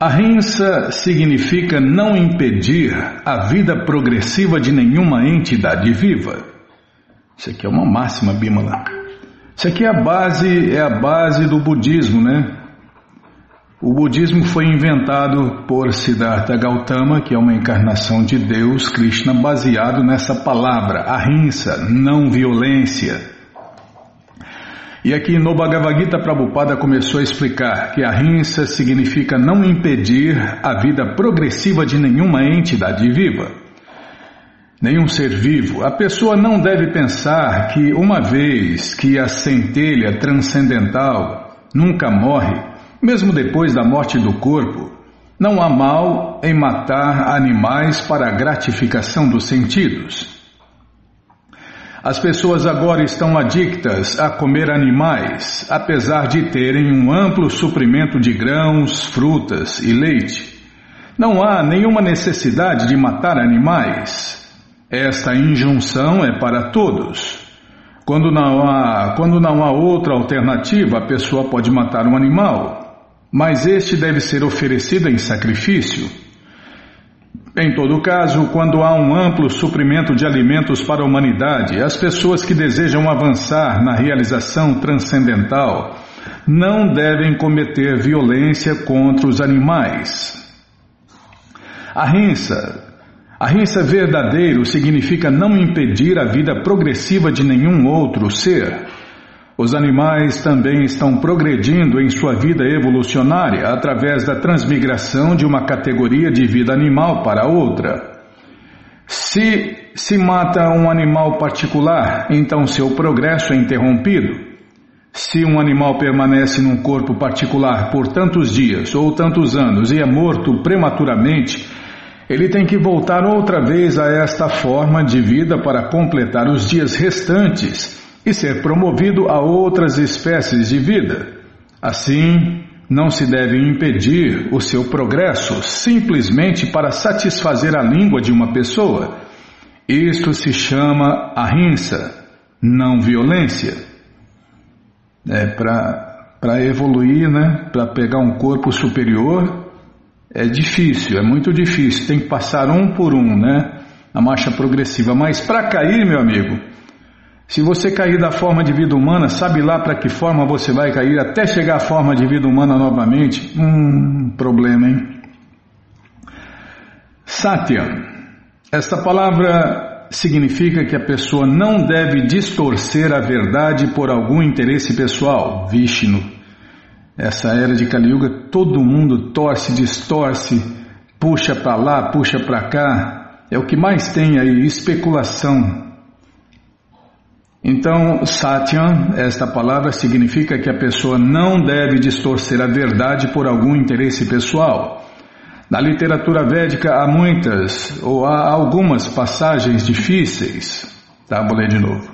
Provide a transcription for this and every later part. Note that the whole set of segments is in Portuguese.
Ahimsa significa não impedir a vida progressiva de nenhuma entidade viva. Isso aqui é uma máxima, Bimala. Isso aqui é a base, é a base do budismo, né? O budismo foi inventado por Siddhartha Gautama, que é uma encarnação de Deus, Krishna, baseado nessa palavra, ahimsa, não violência. E aqui no Bhagavad Gita Prabhupada começou a explicar que a rinça significa não impedir a vida progressiva de nenhuma entidade viva, nenhum ser vivo. A pessoa não deve pensar que uma vez que a centelha transcendental nunca morre, mesmo depois da morte do corpo, não há mal em matar animais para a gratificação dos sentidos. As pessoas agora estão adictas a comer animais, apesar de terem um amplo suprimento de grãos, frutas e leite. Não há nenhuma necessidade de matar animais. Esta injunção é para todos. Quando não há, quando não há outra alternativa, a pessoa pode matar um animal, mas este deve ser oferecido em sacrifício. Em todo caso, quando há um amplo suprimento de alimentos para a humanidade, as pessoas que desejam avançar na realização transcendental não devem cometer violência contra os animais. A rinça, a rinça verdadeiro significa não impedir a vida progressiva de nenhum outro ser. Os animais também estão progredindo em sua vida evolucionária através da transmigração de uma categoria de vida animal para outra. Se se mata um animal particular, então seu progresso é interrompido. Se um animal permanece num corpo particular por tantos dias ou tantos anos e é morto prematuramente, ele tem que voltar outra vez a esta forma de vida para completar os dias restantes e ser promovido a outras espécies de vida. Assim, não se deve impedir o seu progresso simplesmente para satisfazer a língua de uma pessoa. Isto se chama ahimsa, não violência. É para evoluir, né? Para pegar um corpo superior é difícil, é muito difícil. Tem que passar um por um, né? A marcha progressiva. Mas para cair, meu amigo, se você cair da forma de vida humana, sabe lá para que forma você vai cair até chegar à forma de vida humana novamente? Hum, problema, hein? Satya. Esta palavra significa que a pessoa não deve distorcer a verdade por algum interesse pessoal. Vishnu. Essa era de Kali Yuga, todo mundo torce, distorce, puxa para lá, puxa para cá. É o que mais tem aí, especulação, então, Satyam, esta palavra significa que a pessoa não deve distorcer a verdade por algum interesse pessoal. Na literatura védica há muitas ou há algumas passagens difíceis. Tá, vou ler de novo.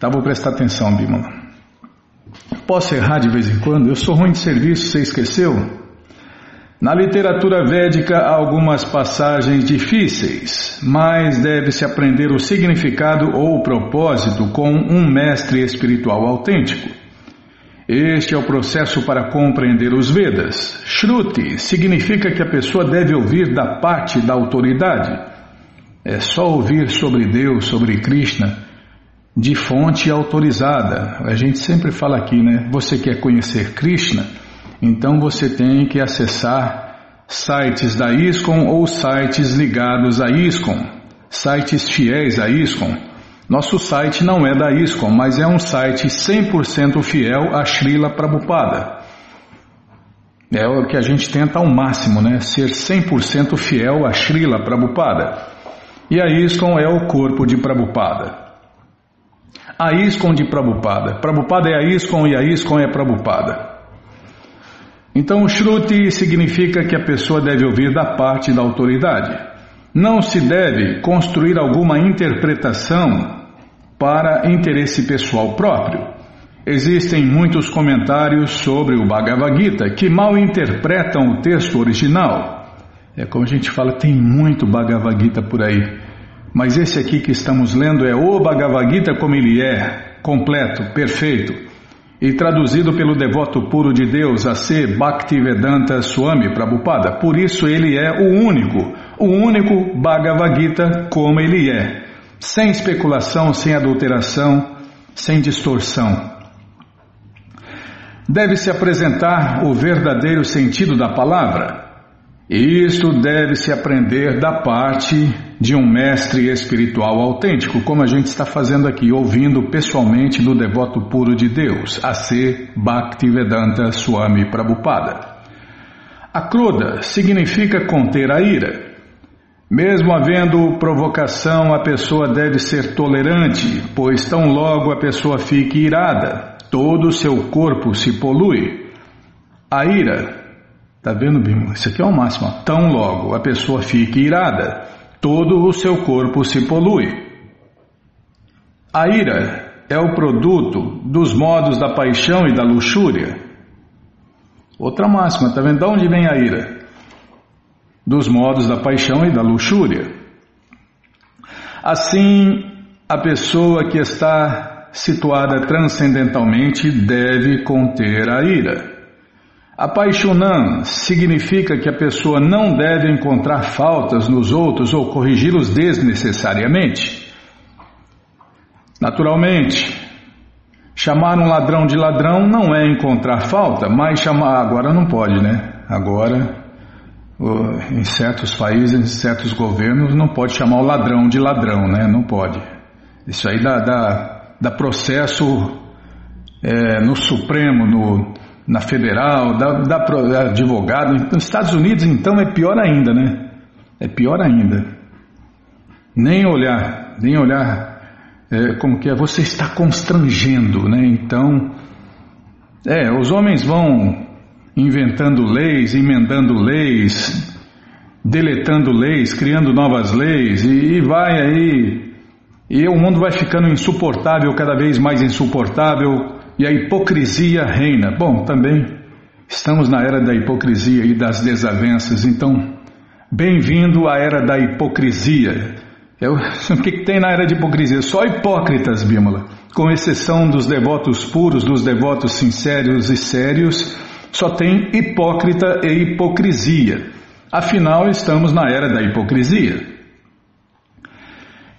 Tá, vou prestar atenção, Bimala. Posso errar de vez em quando? Eu sou ruim de serviço, você esqueceu? Na literatura védica há algumas passagens difíceis, mas deve-se aprender o significado ou o propósito com um mestre espiritual autêntico. Este é o processo para compreender os Vedas. Shruti significa que a pessoa deve ouvir da parte da autoridade. É só ouvir sobre Deus, sobre Krishna, de fonte autorizada. A gente sempre fala aqui, né? Você quer conhecer Krishna? Então você tem que acessar sites da ISCOM ou sites ligados à ISCOM, sites fiéis à ISCOM. Nosso site não é da ISCOM, mas é um site 100% fiel a Srila Prabhupada. É o que a gente tenta ao máximo, né? Ser 100% fiel a Srila Prabhupada. E a ISCOM é o corpo de Prabhupada. A ISCOM de Prabhupada. Prabhupada é a ISCOM e a ISCOM é Prabhupada. Então, Shruti significa que a pessoa deve ouvir da parte da autoridade. Não se deve construir alguma interpretação para interesse pessoal próprio. Existem muitos comentários sobre o Bhagavad Gita que mal interpretam o texto original. É como a gente fala, tem muito Bhagavad Gita por aí. Mas esse aqui que estamos lendo é o Bhagavad Gita como ele é, completo, perfeito. E traduzido pelo devoto puro de Deus a ser Bhaktivedanta Swami Prabhupada. Por isso ele é o único, o único Bhagavad Gita como ele é, sem especulação, sem adulteração, sem distorção. Deve-se apresentar o verdadeiro sentido da palavra. Isto deve-se aprender da parte de um mestre espiritual autêntico, como a gente está fazendo aqui, ouvindo pessoalmente do devoto puro de Deus, a ser Bhaktivedanta Swami Prabhupada. Akroda significa conter a ira. Mesmo havendo provocação, a pessoa deve ser tolerante, pois tão logo a pessoa fique irada, todo o seu corpo se polui. A ira, tá vendo, Bima? Isso aqui é o máximo. Tão logo a pessoa fique irada, todo o seu corpo se polui. A ira é o produto dos modos da paixão e da luxúria. Outra máxima, tá vendo? De onde vem a ira? Dos modos da paixão e da luxúria. Assim, a pessoa que está situada transcendentalmente deve conter a ira. Apaixonan significa que a pessoa não deve encontrar faltas nos outros ou corrigi-los desnecessariamente. Naturalmente, chamar um ladrão de ladrão não é encontrar falta, mas chamar. Agora não pode, né? Agora, em certos países, em certos governos, não pode chamar o ladrão de ladrão, né? Não pode. Isso aí dá, dá, dá processo é, no Supremo, no na federal, da, da advogado. Nos Estados Unidos, então, é pior ainda, né? É pior ainda. Nem olhar, nem olhar é, como que é, você está constrangendo, né? Então, é, os homens vão inventando leis, emendando leis, deletando leis, criando novas leis, e, e vai aí, e o mundo vai ficando insuportável, cada vez mais insuportável, e a hipocrisia reina. Bom, também estamos na era da hipocrisia e das desavenças, então, bem-vindo à era da hipocrisia. Eu, o que, que, tem na era de hipocrisia? Só hipócritas, Bímola. Com exceção dos devotos puros, dos devotos sinceros e sérios, só tem hipócrita e hipocrisia. Afinal, estamos na era da hipocrisia.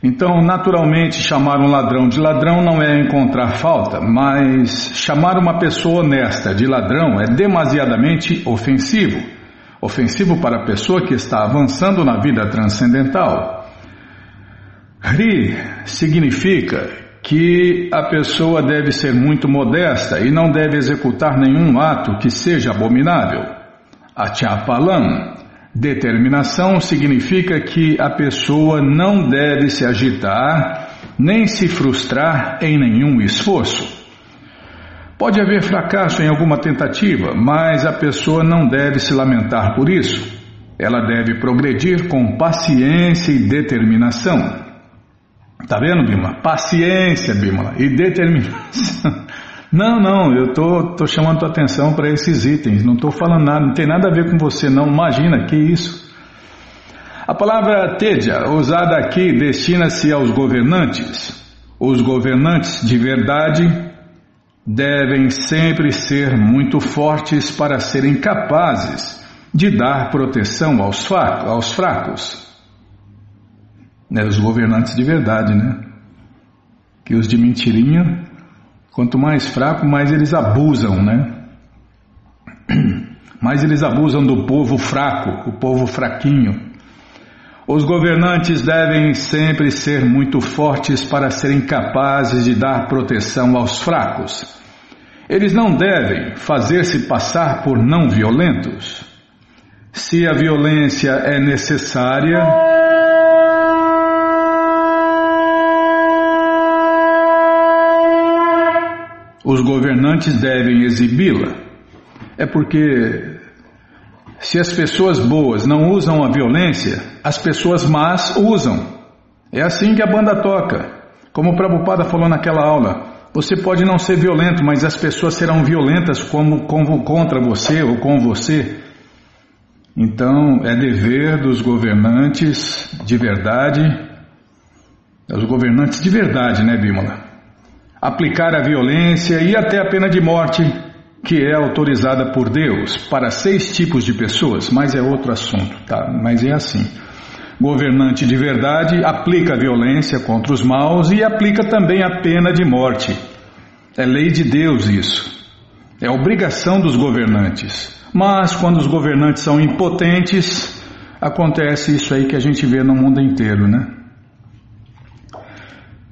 Então, naturalmente, chamar um ladrão de ladrão não é encontrar falta, mas chamar uma pessoa honesta de ladrão é demasiadamente ofensivo. Ofensivo para a pessoa que está avançando na vida transcendental. Ri significa que a pessoa deve ser muito modesta e não deve executar nenhum ato que seja abominável. Achapalam Determinação significa que a pessoa não deve se agitar nem se frustrar em nenhum esforço. Pode haver fracasso em alguma tentativa, mas a pessoa não deve se lamentar por isso. Ela deve progredir com paciência e determinação. Tá vendo, Bima? Paciência, Bima, e determinação. Não, não, eu tô, tô chamando tua atenção para esses itens. Não estou falando nada, não tem nada a ver com você, não. Imagina, que isso? A palavra teja, usada aqui, destina-se aos governantes. Os governantes de verdade devem sempre ser muito fortes para serem capazes de dar proteção aos, aos fracos. Né, os governantes de verdade, né? Que os de mentirinha Quanto mais fraco, mais eles abusam, né? Mais eles abusam do povo fraco, o povo fraquinho. Os governantes devem sempre ser muito fortes para serem capazes de dar proteção aos fracos. Eles não devem fazer-se passar por não violentos. Se a violência é necessária, os governantes devem exibi-la. É porque se as pessoas boas não usam a violência, as pessoas más usam. É assim que a banda toca. Como o Prabhupada falou naquela aula, você pode não ser violento, mas as pessoas serão violentas como, como contra você ou com você. Então é dever dos governantes de verdade, os governantes de verdade, né, Bímola? Aplicar a violência e até a pena de morte, que é autorizada por Deus para seis tipos de pessoas, mas é outro assunto, tá? Mas é assim. Governante de verdade aplica a violência contra os maus e aplica também a pena de morte. É lei de Deus isso. É obrigação dos governantes. Mas quando os governantes são impotentes, acontece isso aí que a gente vê no mundo inteiro, né?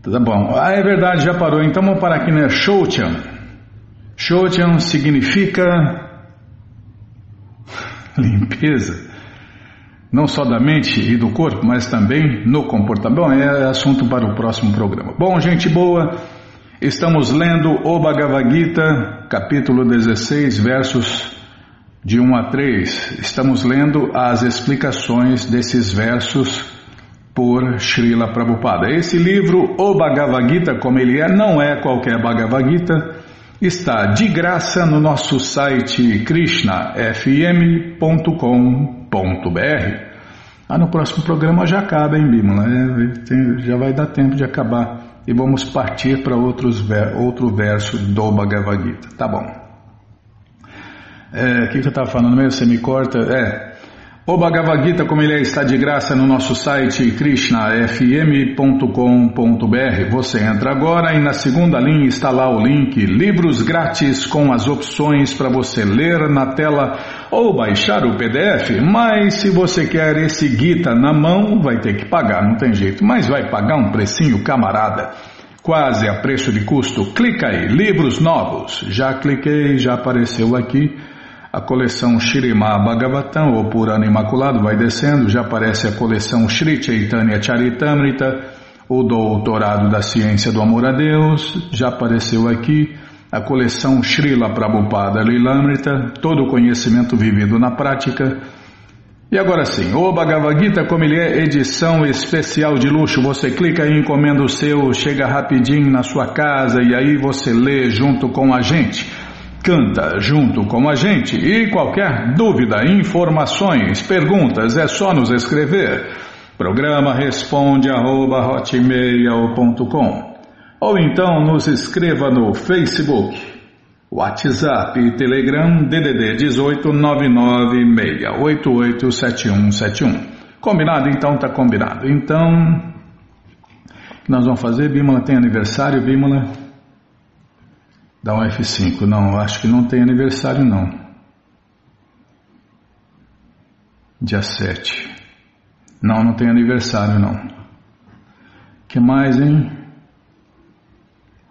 Tá bom. Ah, é verdade, já parou. Então vamos parar aqui, né? Shouchan. Shouchan significa limpeza. Não só da mente e do corpo, mas também no comportamento. Bom, é assunto para o próximo programa. Bom, gente boa, estamos lendo o Bhagavad Gita, capítulo 16, versos de 1 a 3. Estamos lendo as explicações desses versos por Srila Prabhupada. Esse livro, o Bhagavad Gita, como ele é, não é qualquer Bhagavad Gita, está de graça no nosso site krishnafm.com.br. Ah, no próximo programa já acaba, hein, Bímola? É, já vai dar tempo de acabar. E vamos partir para outro verso do Bhagavad Gita. Tá bom. É, o que, que eu estava falando mesmo? Você me corta? É. O Bhagavad Gita, como ele é, está de graça no nosso site krishnafm.com.br. Você entra agora e na segunda linha está lá o link Livros Grátis com as opções para você ler na tela ou baixar o PDF. Mas se você quer esse Gita na mão, vai ter que pagar, não tem jeito. Mas vai pagar um precinho, camarada. Quase a preço de custo. Clica aí, livros novos. Já cliquei, já apareceu aqui. A coleção Shirima Bhagavatam, ou Purana Imaculado, vai descendo, já aparece a coleção Sri Chaitanya Charitamrita, o Doutorado da Ciência do Amor a Deus, já apareceu aqui a coleção Srila Prabhupada Lilamrita, todo o conhecimento vivido na prática. E agora sim, o Bhagavad Gita, como ele é edição especial de luxo, você clica e encomenda o seu, chega rapidinho na sua casa e aí você lê junto com a gente canta junto com a gente e qualquer dúvida, informações, perguntas é só nos escrever. Programa responde arroba, ou então nos escreva no Facebook, WhatsApp e Telegram DDD 18 996887171. Combinado? Então tá combinado. Então, nós vamos fazer? Bímola tem aniversário, Bímola? Dá um F5. Não, acho que não tem aniversário não. Dia 7. Não, não tem aniversário não. que mais, hein?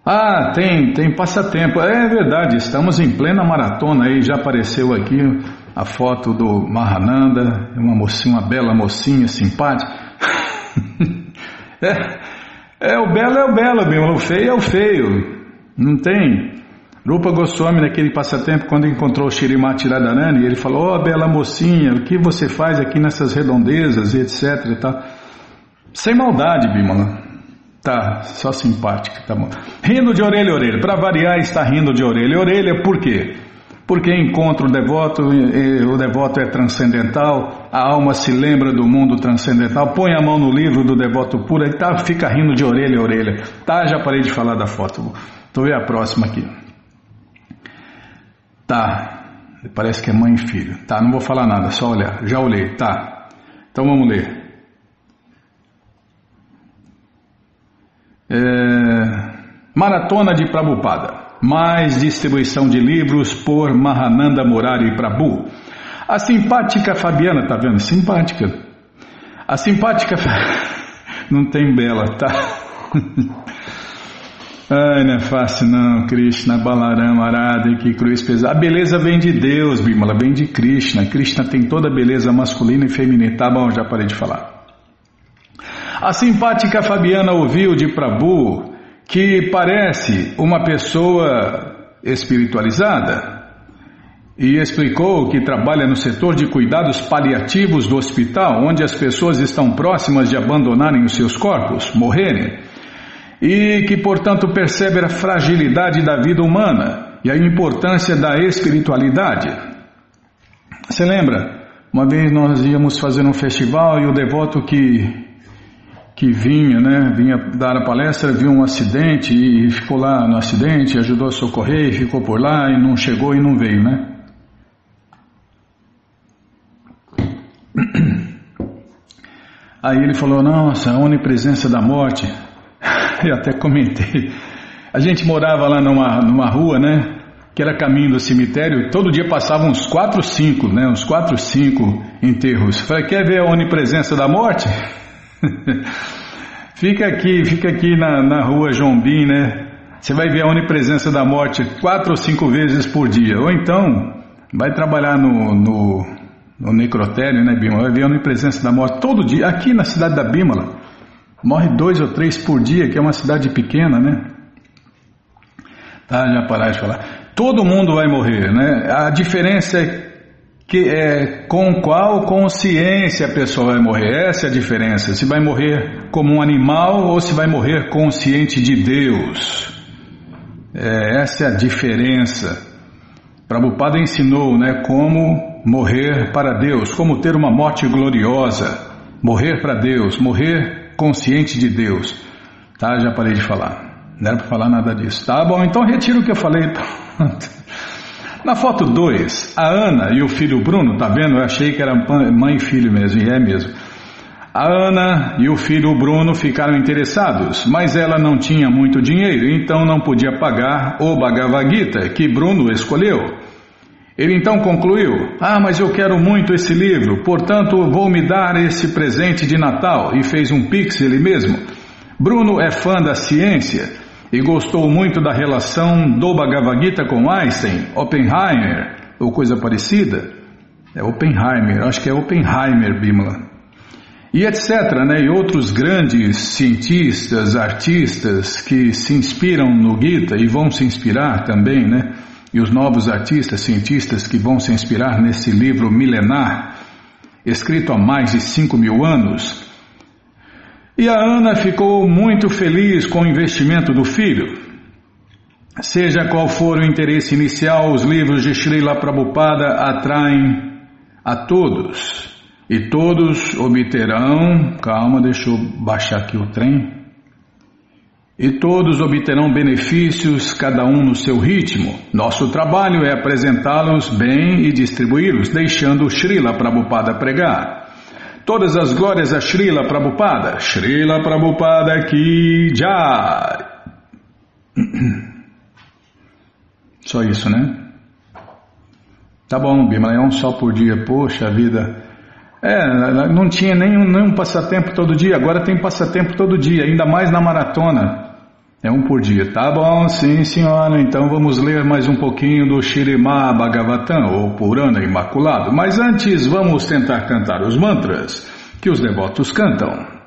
Ah, tem, tem passatempo. É verdade, estamos em plena maratona aí, já apareceu aqui a foto do Mahananda, uma mocinha, uma bela mocinha, simpática. é, é, o belo é o belo mesmo, o feio é o feio. Não tem. Rupa Goswami, naquele passatempo, quando encontrou o Shirimati Radharani, ele falou, oh bela mocinha, o que você faz aqui nessas redondezas e etc e tal. Sem maldade, Bimala. Tá, só simpática, tá bom. Rindo de orelha a orelha. Para variar, está rindo de orelha a orelha, por quê? Porque encontra o devoto, o devoto é transcendental, a alma se lembra do mundo transcendental, põe a mão no livro do devoto puro e tá, fica rindo de orelha a orelha. Tá, já parei de falar da foto. Tô ver a próxima aqui. Tá. Parece que é mãe e filho. Tá, não vou falar nada, só olhar. Já olhei, tá. Então vamos ler. É... Maratona de Prabhupada. Mais distribuição de livros por Mahananda Murari Prabhu. A simpática Fabiana, tá vendo? Simpática. A simpática. Não tem bela, tá? Ai, não é fácil não, Krishna, Balaram, Arada, que cruz pesada. A beleza vem de Deus, Bimala, vem de Krishna. Krishna tem toda a beleza masculina e feminina. Tá bom, já parei de falar. A simpática Fabiana ouviu de Prabhu que parece uma pessoa espiritualizada e explicou que trabalha no setor de cuidados paliativos do hospital, onde as pessoas estão próximas de abandonarem os seus corpos, morrerem e que, portanto, percebe a fragilidade da vida humana e a importância da espiritualidade. Você lembra? Uma vez nós íamos fazer um festival e o devoto que, que vinha, né, vinha dar a palestra, viu um acidente e ficou lá no acidente, ajudou a socorrer e ficou por lá e não chegou e não veio, né? Aí ele falou, nossa, a onipresença da morte. Eu até comentei. A gente morava lá numa, numa rua, né? Que era caminho do cemitério, todo dia passavam uns quatro, cinco, né? Uns quatro, cinco enterros. Falei, quer ver a onipresença da morte? fica aqui, fica aqui na, na rua Jombim, né? Você vai ver a onipresença da morte quatro ou cinco vezes por dia. Ou então, vai trabalhar no, no, no necrotério, né, Bímola? Vai ver a onipresença da morte todo dia. Aqui na cidade da Bímola, morre dois ou três por dia, que é uma cidade pequena, né? Tá, já parar de falar. Todo mundo vai morrer, né? A diferença é que é com qual consciência a pessoa vai morrer. Essa é a diferença. Se vai morrer como um animal ou se vai morrer consciente de Deus. É, essa é a diferença. Prabhupada ensinou né, como morrer para Deus, como ter uma morte gloriosa, morrer para Deus, morrer consciente de Deus. Tá, já parei de falar. Não era para falar nada disso. Tá bom, então retiro o que eu falei. Na foto 2, a Ana e o filho Bruno, tá vendo? Eu achei que era mãe e filho mesmo, e é mesmo. A Ana e o filho Bruno ficaram interessados, mas ela não tinha muito dinheiro, então não podia pagar o Bhagavad Gita que Bruno escolheu. Ele então concluiu: Ah, mas eu quero muito esse livro, portanto vou me dar esse presente de Natal, e fez um pix ele mesmo. Bruno é fã da ciência e gostou muito da relação do Bhagavad Gita com Einstein, Oppenheimer, ou coisa parecida. É Oppenheimer, acho que é Oppenheimer, Bimala. E etc., né? E outros grandes cientistas, artistas que se inspiram no Gita e vão se inspirar também, né? E os novos artistas, cientistas que vão se inspirar nesse livro milenar, escrito há mais de 5 mil anos, e a Ana ficou muito feliz com o investimento do filho. Seja qual for o interesse inicial, os livros de Srila Prabhupada atraem a todos. E todos obterão. Calma, deixa eu baixar aqui o trem. E todos obterão benefícios, cada um no seu ritmo. Nosso trabalho é apresentá-los bem e distribuí-los, deixando Srila Prabhupada pregar. Todas as glórias a Srila Prabhupada. Srila Prabhupada ki jai. Só isso, né? Tá bom, Bima, é um só por dia. Poxa vida. É, não tinha nenhum, nenhum passatempo todo dia, agora tem passatempo todo dia, ainda mais na maratona. É um por dia. Tá bom, sim senhora, então vamos ler mais um pouquinho do Shirimá Bhagavatam, ou Purana Imaculado. Mas antes vamos tentar cantar os mantras que os devotos cantam.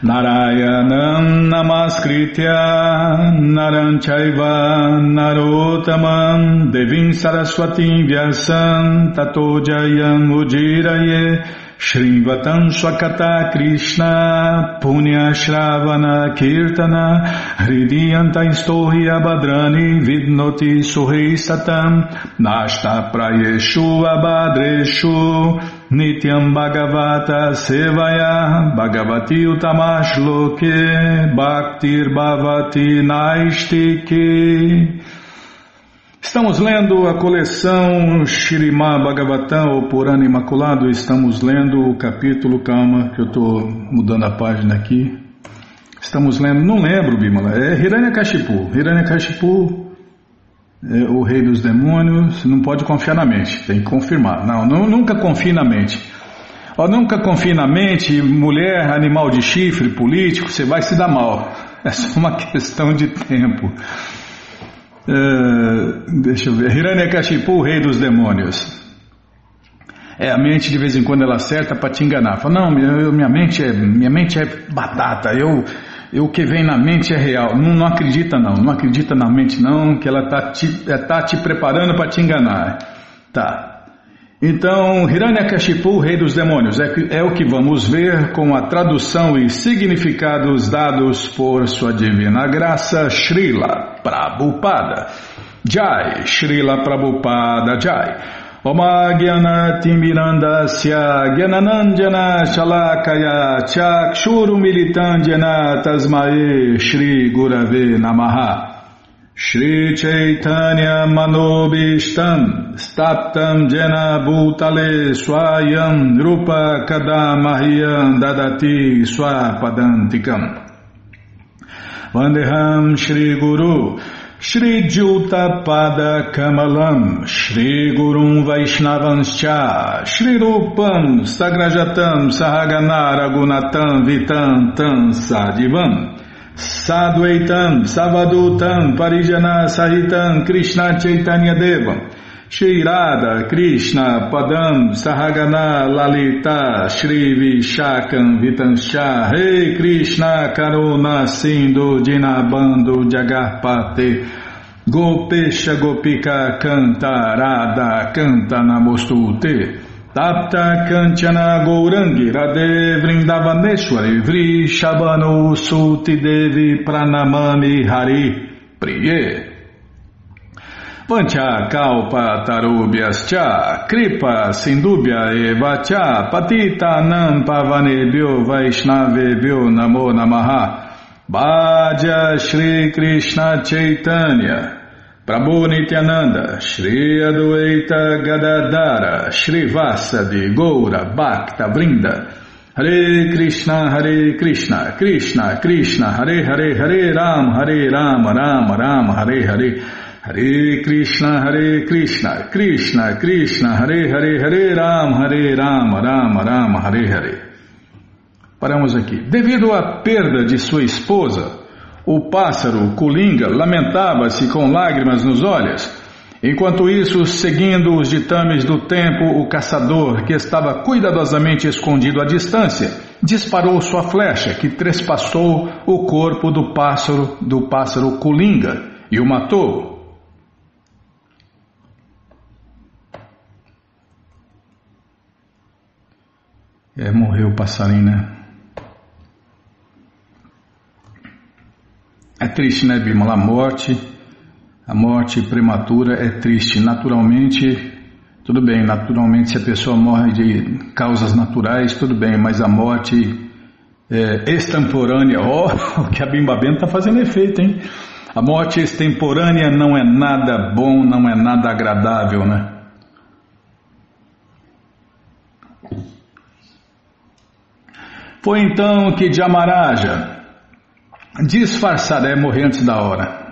Narayanam Namaskritya Naranchaiva Narotamam Devim Saraswatim Vyasam Tato Jayam Ujiraye Shrivatam Swakata Krishna Punya Shravana Kirtana Hridiyanta Istohi Abhadrani Vidnoti Suhei Satam Nashta Prayeshu Abhadreshu Nityam Bhagavata Sevaya Bhagavati Utamash Loke Bhaktir Bhavati Naistike Estamos lendo a coleção Shirimá Bhagavatam, ou Purana Imaculado. Estamos lendo o capítulo, calma, que eu estou mudando a página aqui. Estamos lendo, não lembro, Bimala, é Hiranyakashipu. Hiranyakashipu, é o rei dos demônios, não pode confiar na mente, tem que confirmar. Não, não nunca confie na mente. Ó, nunca confie na mente, mulher, animal de chifre, político, você vai se dar mal. É só uma questão de tempo. Uh, deixa eu ver. Hiranyakashipu, o rei dos demônios. É, a mente de vez em quando ela acerta para te enganar. Fala, não, minha, minha, mente é, minha mente é batata, eu, eu, o que vem na mente é real. Não, não acredita não, não acredita na mente não, que ela está te, tá te preparando para te enganar. Tá. Então, Hiranyakashipu, rei dos demônios, é, é, o que vamos ver com a tradução e significados dados por sua divina graça, Srila Prabhupada. Jai, Srila Prabhupada Jai. Gyananandjana Shalakaya Chakshurumilitandjana Tasmae Shri Gurave Namaha Shri Chaitanya Manobishtam Staptam Jena Bhutale Swayam Rupa Kadamahyam Dadati Swapadantikam. Vandeham Shri Guru Shri Juta Pada Kamalam, Shri Gurum Vaishnavanscha, Shri Rupam Sagrajatam Sahagana Gunatam Vitam Tam Sadivam, Sadvaitam Savadutam Parijana Sahitam Krishna Chaitanya Devam, Shri Krishna Padam Sahagana Lalita Shri Vishakam Vitansha Rei Krishna Karuna Sindhu Dinabando Jagarpate Gopesha Gopika Canta Radha Canta Namostute Tapta Kanchana Gourangi Radhe Vrindavaneshwari Vri Shabano Suti Devi Pranamami Hari Priye. Pancha kalpa tarubhyascha kripa sindubhya evacha patita nam pavanebhyo vaishnavebhyo namo namaha. Bhaja Shri Krishna Chaitanya Prabhu Nityananda Shri Adwaita Gadadara Shri Vasadi Goura Bhakta Vrinda Hare Krishna Hare Krishna Krishna Krishna Hare Hare Hare Ram Hare Ram Ram Ram Hare Hare Hare Krishna, Hare Krishna, Krishna, Krishna, Hare Hare, Hare Ram, Hare Ram, Ram, Ram, Hare Hare. Paramos aqui. Devido à perda de sua esposa, o pássaro Kulinga lamentava-se com lágrimas nos olhos. Enquanto isso, seguindo os ditames do tempo, o caçador, que estava cuidadosamente escondido à distância, disparou sua flecha, que trespassou o corpo do pássaro do pássaro Kulinga e o matou. É, morreu o passarinho, né? É triste, né, Bimala? A morte, a morte prematura é triste. Naturalmente, tudo bem, naturalmente se a pessoa morre de causas naturais, tudo bem, mas a morte é, extemporânea, ó, oh, que a Bimba Bento está fazendo efeito, hein? A morte extemporânea não é nada bom, não é nada agradável, né? Foi então que Jamaraja, disfarçado, é morrer antes da hora.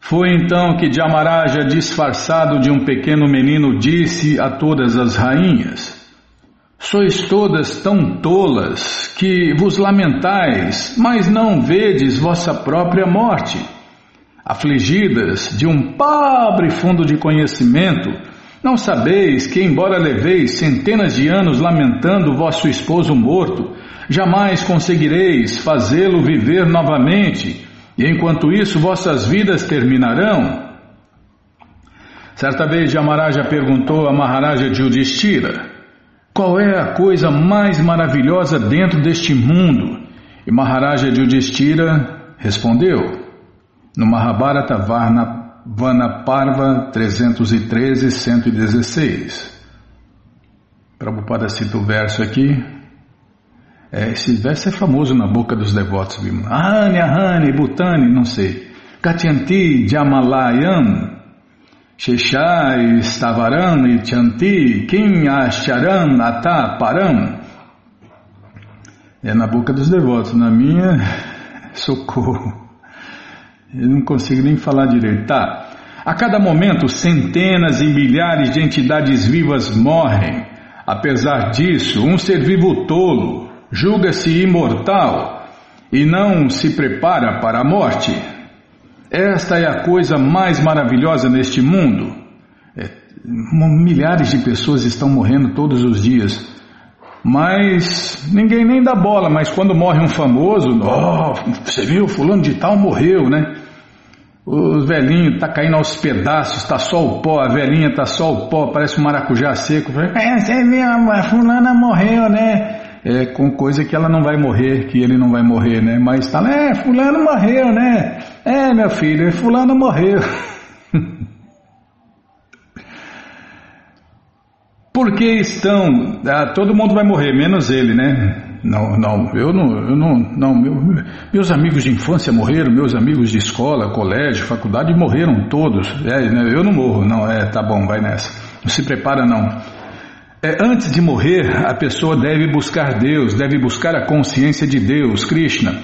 Foi então que Jamaraja, disfarçado de um pequeno menino, disse a todas as rainhas: Sois todas tão tolas que vos lamentais, mas não vedes vossa própria morte. Afligidas de um pobre fundo de conhecimento, não sabeis que, embora leveis centenas de anos lamentando vosso esposo morto, jamais conseguireis fazê-lo viver novamente, e enquanto isso vossas vidas terminarão? Certa vez Jamaraja perguntou a Maharaja Yudhishthira, qual é a coisa mais maravilhosa dentro deste mundo? E Maharaja Yudhishthira respondeu, no Mahabharata Varna Vanaparva 313, 116. Prabhupada cita o verso aqui. É, esse verso é famoso na boca dos devotos. Ahani, Ahani, Bhutani, não sei. Katyanti, Jamalayam, Sheshai, Stavaram, Ichanti, Kim Asharam, Ata, Param. É na boca dos devotos. Na minha, socorro. Eu não consigo nem falar direito. Tá. A cada momento, centenas e milhares de entidades vivas morrem. Apesar disso, um ser vivo tolo julga-se imortal e não se prepara para a morte. Esta é a coisa mais maravilhosa neste mundo. É, milhares de pessoas estão morrendo todos os dias. Mas ninguém nem dá bola, mas quando morre um famoso, oh, você viu, fulano de tal morreu, né? O velhinho tá caindo aos pedaços, tá só o pó, a velhinha tá só o pó, parece um maracujá seco. É, você viu, a fulana morreu, né? É com coisa que ela não vai morrer, que ele não vai morrer, né? Mas tá, é, fulano morreu, né? É, meu filho, fulano morreu. Porque estão. Ah, todo mundo vai morrer, menos ele, né? Não, não, eu não, eu não, não meu, meus amigos de infância morreram, meus amigos de escola, colégio, faculdade morreram todos. É, né, eu não morro, não, é, tá bom, vai nessa. Não se prepara não. É, antes de morrer, a pessoa deve buscar Deus, deve buscar a consciência de Deus, Krishna.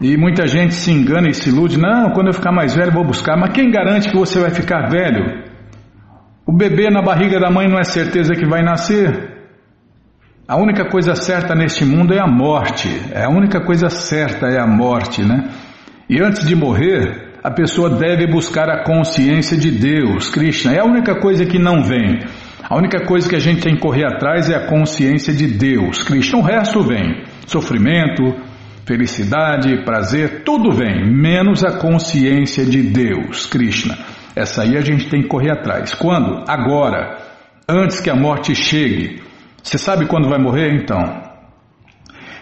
E muita gente se engana e se ilude, não, quando eu ficar mais velho vou buscar, mas quem garante que você vai ficar velho? O bebê na barriga da mãe não é certeza que vai nascer. A única coisa certa neste mundo é a morte. É a única coisa certa é a morte, né? E antes de morrer, a pessoa deve buscar a consciência de Deus, Krishna. É a única coisa que não vem. A única coisa que a gente tem que correr atrás é a consciência de Deus, Krishna. O resto vem. Sofrimento, felicidade, prazer, tudo vem, menos a consciência de Deus, Krishna. Essa aí a gente tem que correr atrás. Quando? Agora, antes que a morte chegue. Você sabe quando vai morrer? Então.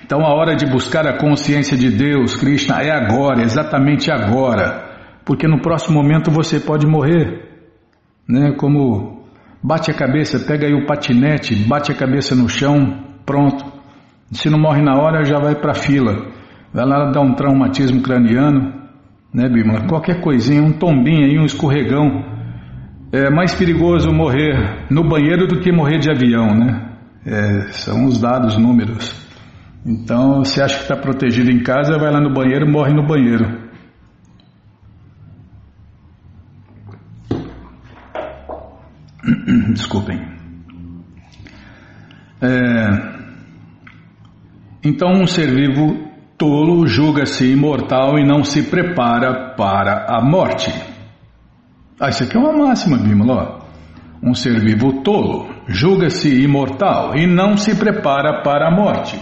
Então a hora de buscar a consciência de Deus, Krishna, é agora, exatamente agora. Porque no próximo momento você pode morrer. Né? Como bate a cabeça, pega aí o patinete, bate a cabeça no chão, pronto. Se não morre na hora, já vai para a fila. Vai lá dar um traumatismo craniano, né, Bímola? Qualquer coisinha, um tombinho aí, um escorregão. É mais perigoso morrer no banheiro do que morrer de avião, né? É, são os dados, números. Então, se acha que está protegido em casa, vai lá no banheiro, morre no banheiro. Desculpem. É, então, um ser vivo tolo julga-se imortal e não se prepara para a morte. Ah, isso aqui é uma máxima, Bímola. Um ser vivo tolo julga-se imortal e não se prepara para a morte.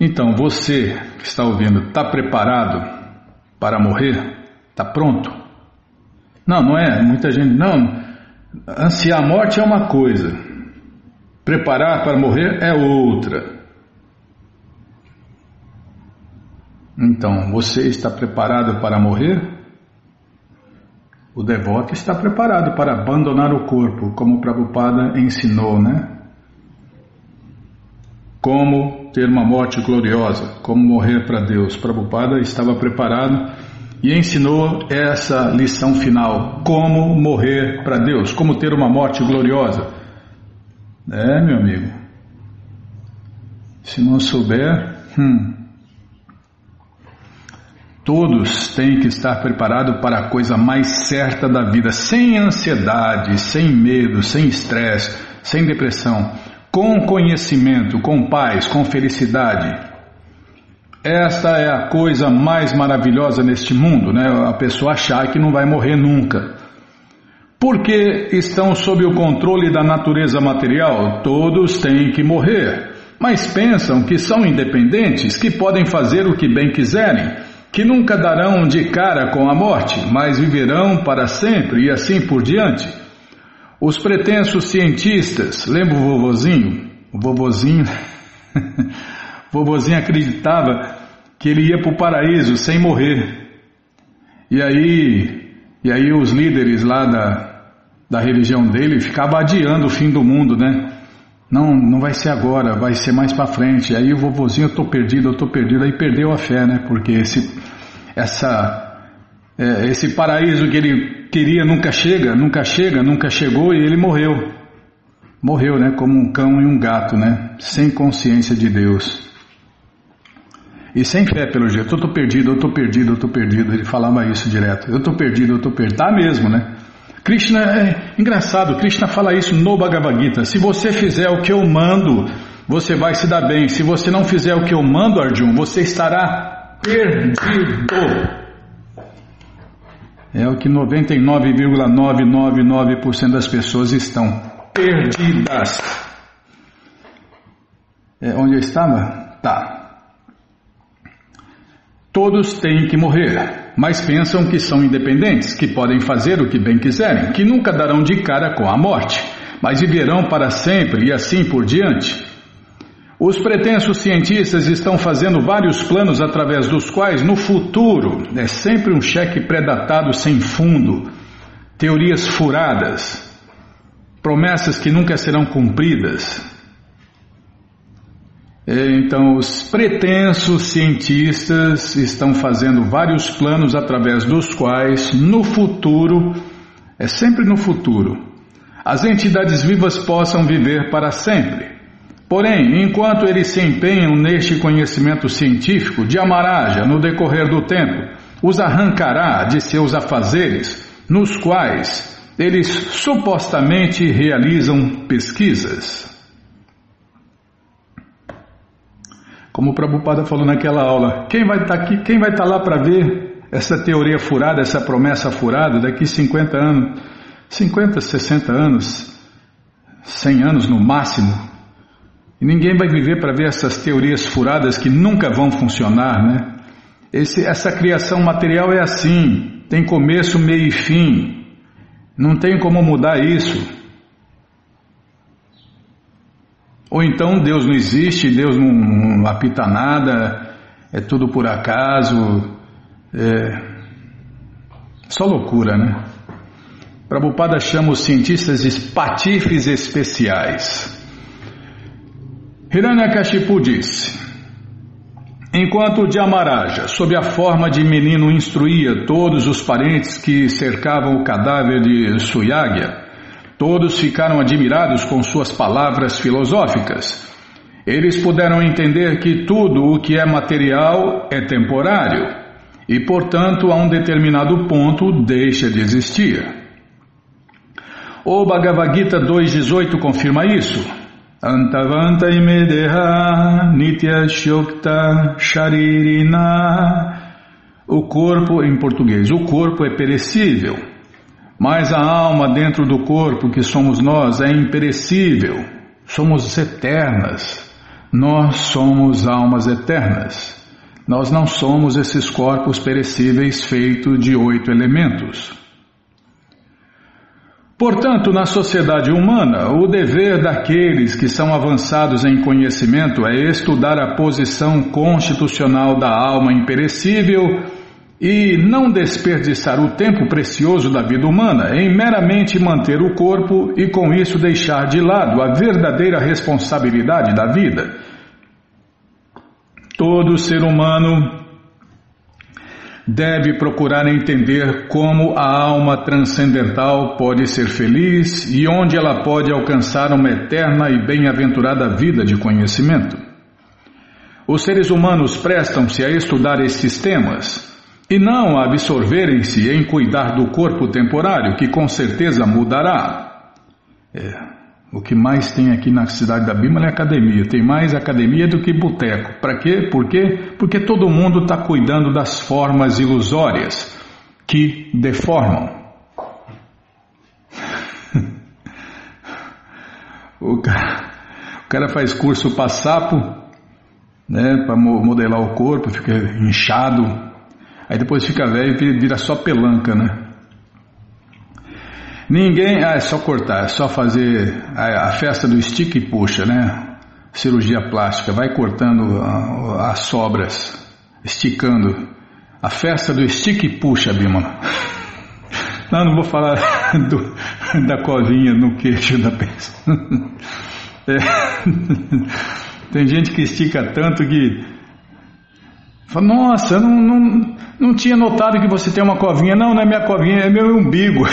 Então, você que está ouvindo, está preparado para morrer? Está pronto? Não, não é. Muita gente, não. Ansiar a morte é uma coisa, preparar para morrer é outra. Então, você está preparado para morrer? O devoto está preparado para abandonar o corpo, como Prabhupada ensinou, né? Como ter uma morte gloriosa, como morrer para Deus. Prabhupada estava preparado e ensinou essa lição final: como morrer para Deus, como ter uma morte gloriosa. É, meu amigo. Se não souber, hum, Todos têm que estar preparados para a coisa mais certa da vida, sem ansiedade, sem medo, sem estresse, sem depressão, com conhecimento, com paz, com felicidade. Esta é a coisa mais maravilhosa neste mundo, né? A pessoa achar que não vai morrer nunca. Porque estão sob o controle da natureza material, todos têm que morrer, mas pensam que são independentes, que podem fazer o que bem quiserem que nunca darão de cara com a morte, mas viverão para sempre e assim por diante. Os pretensos cientistas, lembra o vovozinho? O vovozinho, vovozinho acreditava que ele ia para o paraíso sem morrer. E aí, e aí os líderes lá da, da religião dele ficavam adiando o fim do mundo, né? Não, não vai ser agora, vai ser mais para frente. Aí o vovozinho, eu tô perdido, eu tô perdido. Aí perdeu a fé, né? Porque esse, essa, é, esse paraíso que ele queria nunca chega, nunca chega, nunca chegou e ele morreu. Morreu, né? Como um cão e um gato, né? Sem consciência de Deus. E sem fé, pelo jeito. Eu tô perdido, eu tô perdido, eu tô perdido. Ele falava isso direto. Eu tô perdido, eu tô perdido. Tá mesmo, né? Krishna é engraçado, Krishna fala isso no Bhagavad Gita. Se você fizer o que eu mando, você vai se dar bem. Se você não fizer o que eu mando, Arjun, você estará perdido. É o que 99,999% das pessoas estão perdidas. É onde eu estava? Tá. Todos têm que morrer mas pensam que são independentes, que podem fazer o que bem quiserem, que nunca darão de cara com a morte, mas viverão para sempre e assim por diante. Os pretensos cientistas estão fazendo vários planos através dos quais, no futuro, é sempre um cheque pré-datado sem fundo. teorias furadas, promessas que nunca serão cumpridas. É, então, os pretensos cientistas estão fazendo vários planos através dos quais, no futuro, é sempre no futuro, as entidades vivas possam viver para sempre. Porém, enquanto eles se empenham neste conhecimento científico, de Amaraja, no decorrer do tempo, os arrancará de seus afazeres, nos quais eles supostamente realizam pesquisas. Como o Prabhupada falou naquela aula, quem vai estar tá aqui, quem vai estar tá lá para ver essa teoria furada, essa promessa furada daqui 50 anos, 50, 60 anos, 100 anos no máximo? E ninguém vai viver para ver essas teorias furadas que nunca vão funcionar, né? Esse, essa criação material é assim, tem começo, meio e fim. Não tem como mudar isso. Ou então Deus não existe, Deus não, não apita nada, é tudo por acaso. É só loucura, né? Prabhupada chama os cientistas de patifes especiais. Hiranyakashipu disse: Enquanto Dhyamaraja, sob a forma de menino, instruía todos os parentes que cercavam o cadáver de Suyagya, todos ficaram admirados com suas palavras filosóficas. Eles puderam entender que tudo o que é material é temporário e, portanto, a um determinado ponto deixa de existir. O Bhagavad Gita 2.18 confirma isso. Antavanta imedeha nitya shokta sharirina. O corpo, em português, o corpo é perecível, mas a alma dentro do corpo, que somos nós, é imperecível. Somos eternas. Nós somos almas eternas. Nós não somos esses corpos perecíveis feitos de oito elementos. Portanto, na sociedade humana, o dever daqueles que são avançados em conhecimento é estudar a posição constitucional da alma imperecível e não desperdiçar o tempo precioso da vida humana em meramente manter o corpo e com isso deixar de lado a verdadeira responsabilidade da vida. Todo ser humano deve procurar entender como a alma transcendental pode ser feliz e onde ela pode alcançar uma eterna e bem-aventurada vida de conhecimento. Os seres humanos prestam-se a estudar estes temas e não absorverem-se em cuidar do corpo temporário, que com certeza mudará. É. O que mais tem aqui na cidade da Bíblia é academia. Tem mais academia do que boteco. Para quê? Por quê? Porque todo mundo está cuidando das formas ilusórias que deformam. o, cara, o cara faz curso para sapo, né, para modelar o corpo, fica inchado. Aí depois fica velho e vira só pelanca, né? Ninguém, ah, é só cortar, é só fazer a, a festa do stick e puxa, né? Cirurgia plástica, vai cortando as sobras, esticando. A festa do stick e puxa, Bimala. Não, não vou falar do, da covinha no queixo da pessoa. É. Tem gente que estica tanto que fala, nossa, não, não, não tinha notado que você tem uma covinha. Não, não é minha covinha, é meu umbigo.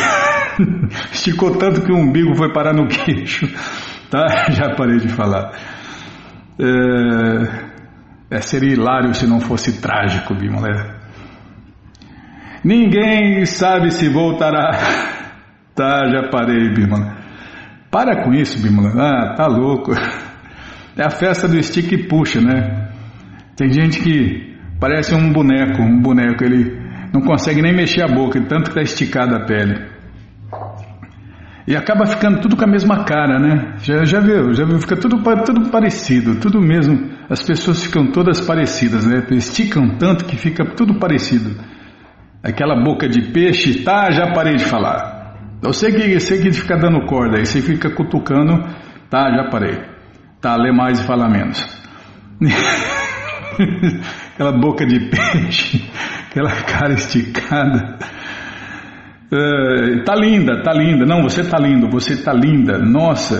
Esticou tanto que o umbigo foi parar no queixo. Tá? Já parei de falar. É, é, seria hilário se não fosse trágico, Bimolé. Ninguém sabe se voltará. Tá, já parei, Bimolé. Para com isso, Bimolé. Ah, tá louco. É a festa do stick e puxa, né? Tem gente que parece um boneco, um boneco, ele não consegue nem mexer a boca, tanto que está esticada a pele. E acaba ficando tudo com a mesma cara, né? Já, já viu, já viu, fica tudo, tudo parecido, tudo mesmo. As pessoas ficam todas parecidas, né? Esticam tanto que fica tudo parecido. Aquela boca de peixe, tá, já parei de falar. Eu sei que, eu sei que fica dando corda, aí você fica cutucando, tá, já parei. Tá, lê mais e fala menos. aquela boca de peixe, aquela cara esticada. Uh, tá linda, tá linda. Não, você tá lindo, você tá linda. Nossa,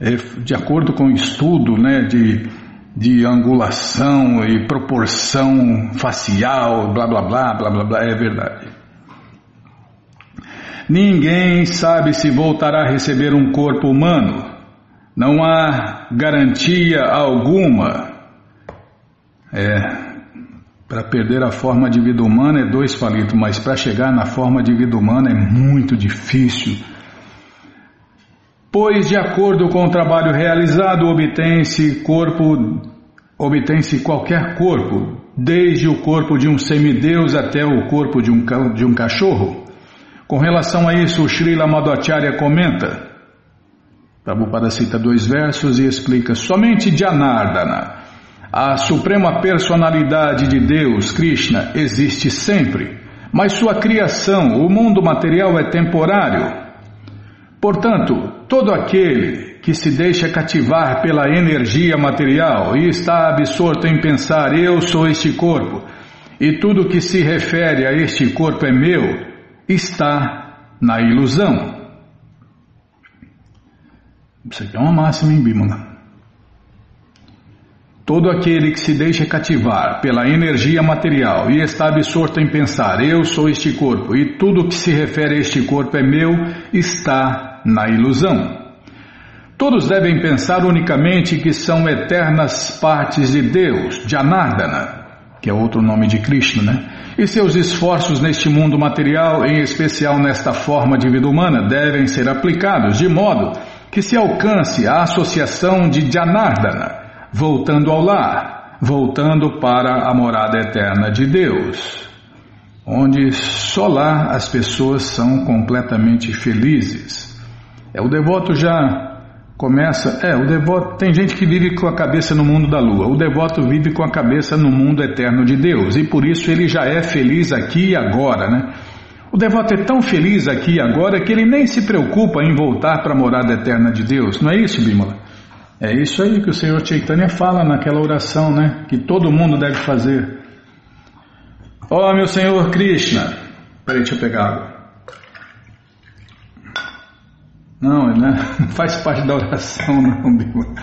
é, é, de acordo com o estudo, né, de, de angulação e proporção facial, blá blá blá, blá blá blá, é verdade. Ninguém sabe se voltará a receber um corpo humano. Não há garantia alguma. É, para perder a forma de vida humana é dois palitos, mas para chegar na forma de vida humana é muito difícil. Pois, de acordo com o trabalho realizado, obtém-se corpo, obtém-se qualquer corpo, desde o corpo de um semideus até o corpo de um, de um cachorro. Com relação a isso, o Srila Madhacharya comenta. Prabhupada cita dois versos e explica: somente Janardana a suprema personalidade de Deus, Krishna, existe sempre, mas sua criação, o mundo material, é temporário. Portanto, todo aquele que se deixa cativar pela energia material e está absorto em pensar eu sou este corpo e tudo que se refere a este corpo é meu, está na ilusão. Isso aqui é uma máxima em Bímola. Todo aquele que se deixa cativar pela energia material e está absorto em pensar eu sou este corpo e tudo que se refere a este corpo é meu, está na ilusão. Todos devem pensar unicamente que são eternas partes de Deus, Janardana, que é outro nome de Krishna, né? E seus esforços neste mundo material, em especial nesta forma de vida humana, devem ser aplicados de modo que se alcance a associação de Janardana voltando ao lar, voltando para a morada eterna de Deus, onde só lá as pessoas são completamente felizes. É o devoto já começa, é, o devoto tem gente que vive com a cabeça no mundo da lua. O devoto vive com a cabeça no mundo eterno de Deus e por isso ele já é feliz aqui e agora, né? O devoto é tão feliz aqui e agora que ele nem se preocupa em voltar para a morada eterna de Deus. Não é isso, Bímola? É isso aí que o Senhor Chaitanya fala naquela oração, né? Que todo mundo deve fazer. Ó oh, meu Senhor Krishna. Peraí, deixa eu pegar água. Não, né? não faz parte da oração, não, Bíblia.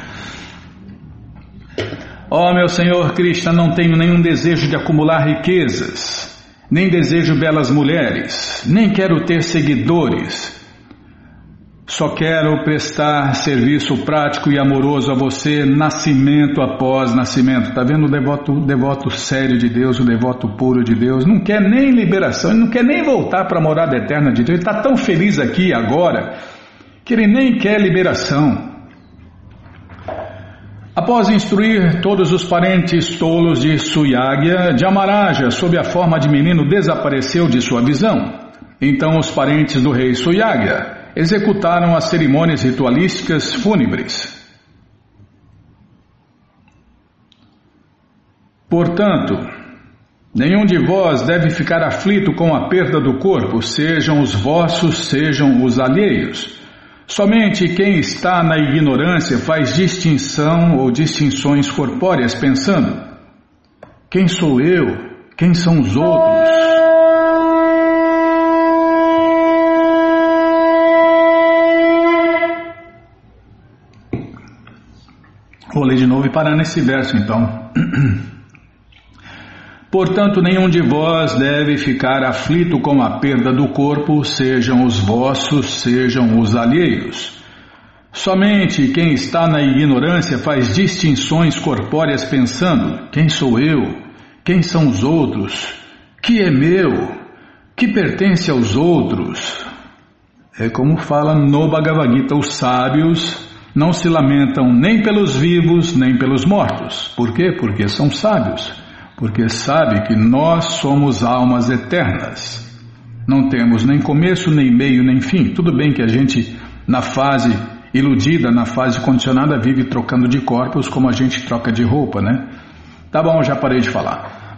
Ó oh, meu Senhor Krishna, não tenho nenhum desejo de acumular riquezas, nem desejo belas mulheres, nem quero ter seguidores só quero prestar serviço prático e amoroso a você, nascimento após nascimento. Está vendo o devoto, o devoto sério de Deus, o devoto puro de Deus? Não quer nem liberação, ele não quer nem voltar para a morada eterna de Deus. Ele está tão feliz aqui agora que ele nem quer liberação. Após instruir todos os parentes tolos de Suyagya, Jamaraja, sob a forma de menino, desapareceu de sua visão. Então os parentes do rei Suyagya executaram as cerimônias ritualísticas fúnebres. Portanto, nenhum de vós deve ficar aflito com a perda do corpo, sejam os vossos, sejam os alheios. Somente quem está na ignorância faz distinção ou distinções corpóreas, pensando: quem sou eu? Quem são os outros? Vou ler de novo e parar nesse verso então. Portanto, nenhum de vós deve ficar aflito com a perda do corpo, sejam os vossos, sejam os alheios. Somente quem está na ignorância faz distinções corpóreas pensando: quem sou eu? Quem são os outros? Que é meu? Que pertence aos outros? É como fala no Bhagavad Gita: os sábios não se lamentam nem pelos vivos, nem pelos mortos. Por quê? Porque são sábios. Porque sabe que nós somos almas eternas. Não temos nem começo, nem meio, nem fim. Tudo bem que a gente, na fase iludida, na fase condicionada, vive trocando de corpos como a gente troca de roupa, né? Tá bom, já parei de falar.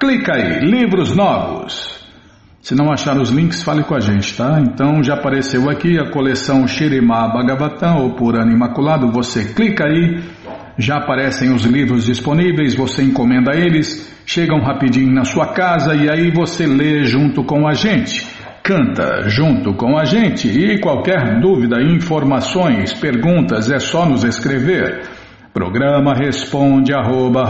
Clica aí, livros novos. Se não achar os links, fale com a gente, tá? Então já apareceu aqui a coleção Shirimá Bhagavatam ou Purana Imaculado. Você clica aí já aparecem os livros disponíveis, você encomenda eles, chegam rapidinho na sua casa e aí você lê junto com a gente, canta junto com a gente e qualquer dúvida, informações, perguntas é só nos escrever. Programa responde arroba,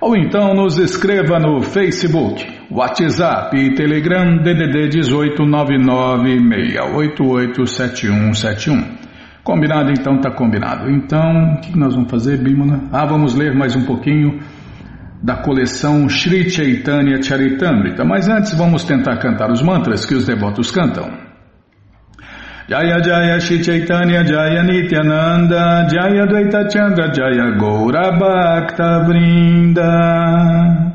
ou então nos escreva no Facebook, WhatsApp e Telegram DDD 18 996887171. Combinado, então tá combinado. Então, o que nós vamos fazer, Bimala? Ah, vamos ler mais um pouquinho da coleção Sri Chaitanya Charitamrita. Mas antes vamos tentar cantar os mantras que os devotos cantam. Jaya Jaya Shri Chaitanya Jaya Nityananda Jaya Dvaita Chandra Jaya Gaura Bhakta Vrinda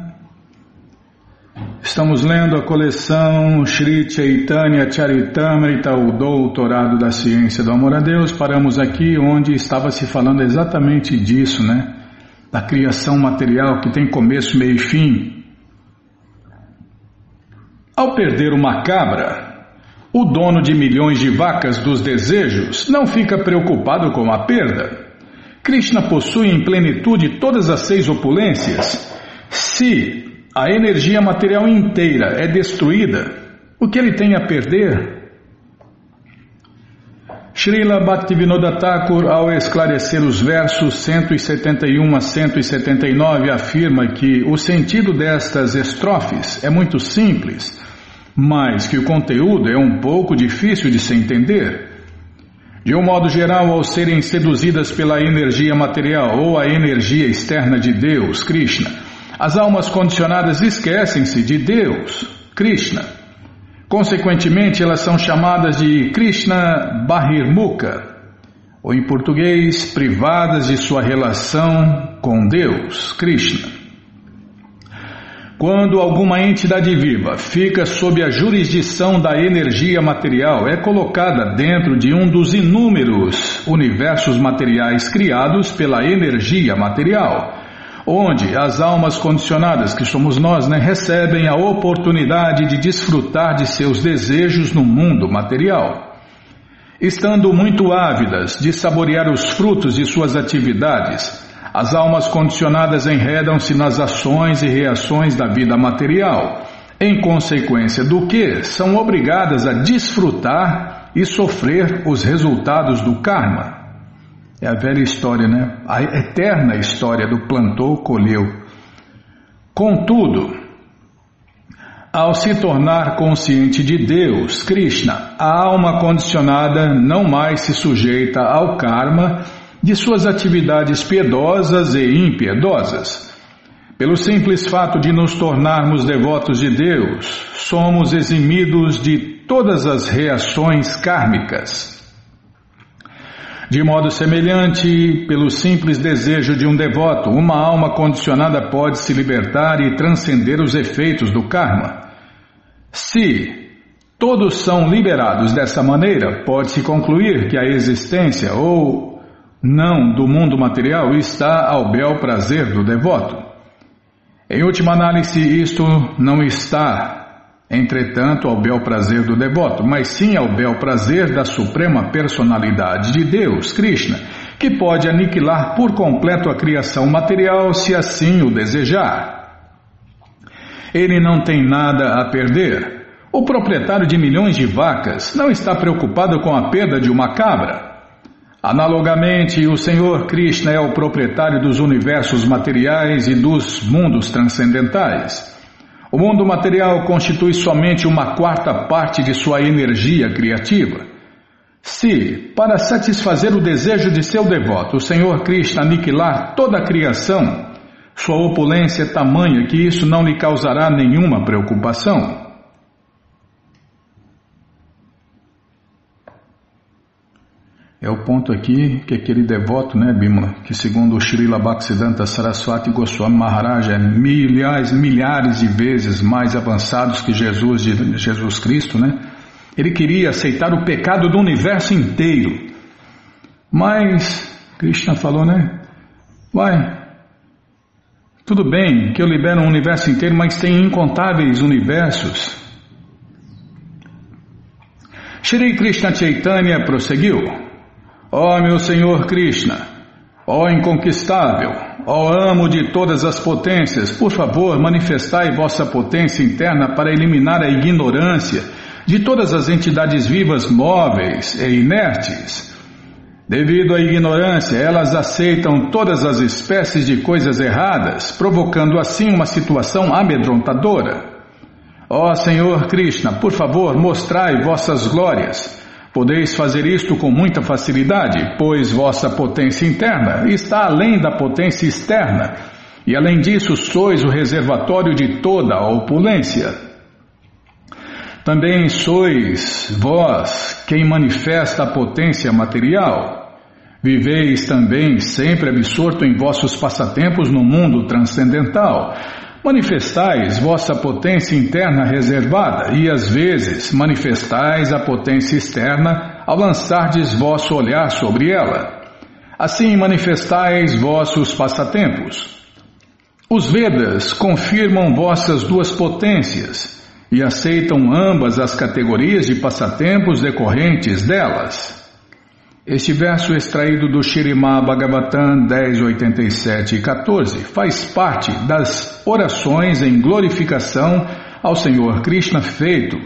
Estamos lendo a coleção Sri Chaitanya Charitamrita, o Doutorado da Ciência do Amor a Deus. Paramos aqui onde estava se falando exatamente disso, né? Da criação material que tem começo, meio e fim. Ao perder uma cabra, o dono de milhões de vacas dos desejos não fica preocupado com a perda. Krishna possui em plenitude todas as seis opulências. Se a energia material inteira é destruída, o que ele tem a perder? Srila Bhaktivinoda Thakur, ao esclarecer os versos 171 a 179, afirma que o sentido destas estrofes é muito simples, mas que o conteúdo é um pouco difícil de se entender. De um modo geral, ao serem seduzidas pela energia material ou a energia externa de Deus, Krishna, as almas condicionadas esquecem-se de Deus, Krishna. Consequentemente, elas são chamadas de Krishna Bahirmukha, ou em português, privadas de sua relação com Deus, Krishna. Quando alguma entidade viva fica sob a jurisdição da energia material, é colocada dentro de um dos inúmeros universos materiais criados pela energia material onde as almas condicionadas, que somos nós, né, recebem a oportunidade de desfrutar de seus desejos no mundo material. Estando muito ávidas de saborear os frutos de suas atividades, as almas condicionadas enredam-se nas ações e reações da vida material, em consequência do que são obrigadas a desfrutar e sofrer os resultados do karma. É a velha história, né? A eterna história do plantou, colheu. Contudo, ao se tornar consciente de Deus, Krishna, a alma condicionada não mais se sujeita ao karma de suas atividades piedosas e impiedosas. Pelo simples fato de nos tornarmos devotos de Deus, somos eximidos de todas as reações kármicas. De modo semelhante, pelo simples desejo de um devoto, uma alma condicionada pode se libertar e transcender os efeitos do karma. Se todos são liberados dessa maneira, pode-se concluir que a existência ou não do mundo material está ao bel prazer do devoto. Em última análise, isto não está entretanto, ao bel prazer do devoto, mas sim ao bel prazer da suprema personalidade de Deus, Krishna, que pode aniquilar por completo a criação material se assim o desejar. Ele não tem nada a perder. O proprietário de milhões de vacas não está preocupado com a perda de uma cabra. Analogamente, o Senhor Krishna é o proprietário dos universos materiais e dos mundos transcendentais. O mundo material constitui somente uma quarta parte de sua energia criativa. Se, para satisfazer o desejo de seu devoto, o Senhor Krishna aniquilar toda a criação, sua opulência é tamanha que isso não lhe causará nenhuma preocupação. É o ponto aqui que aquele devoto, né, Bimala, que segundo o Srila Bhaktisiddhanta Saraswati Goswami Maharaj é milhares, milhares de vezes mais avançados que Jesus, Jesus Cristo, né? Ele queria aceitar o pecado do universo inteiro. Mas Krishna falou, né? Vai. Tudo bem que eu libero um universo inteiro, mas tem incontáveis universos. Shri Krishna Chaitanya prosseguiu. Ó meu Senhor Krishna, ó inconquistável, ó amo de todas as potências, por favor, manifestai vossa potência interna para eliminar a ignorância de todas as entidades vivas móveis e inertes. Devido à ignorância, elas aceitam todas as espécies de coisas erradas, provocando assim uma situação amedrontadora. Ó Senhor Krishna, por favor, mostrai vossas glórias Podeis fazer isto com muita facilidade, pois vossa potência interna está além da potência externa, e além disso sois o reservatório de toda a opulência. Também sois vós quem manifesta a potência material. Viveis também sempre absorto em vossos passatempos no mundo transcendental, Manifestais vossa potência interna reservada e às vezes manifestais a potência externa ao lançardes vosso olhar sobre ela. Assim manifestais vossos passatempos. Os Vedas confirmam vossas duas potências e aceitam ambas as categorias de passatempos decorrentes delas. Este verso extraído do Shirimá Bhagavatam 10, 87 e 14 faz parte das orações em glorificação ao Senhor Krishna feito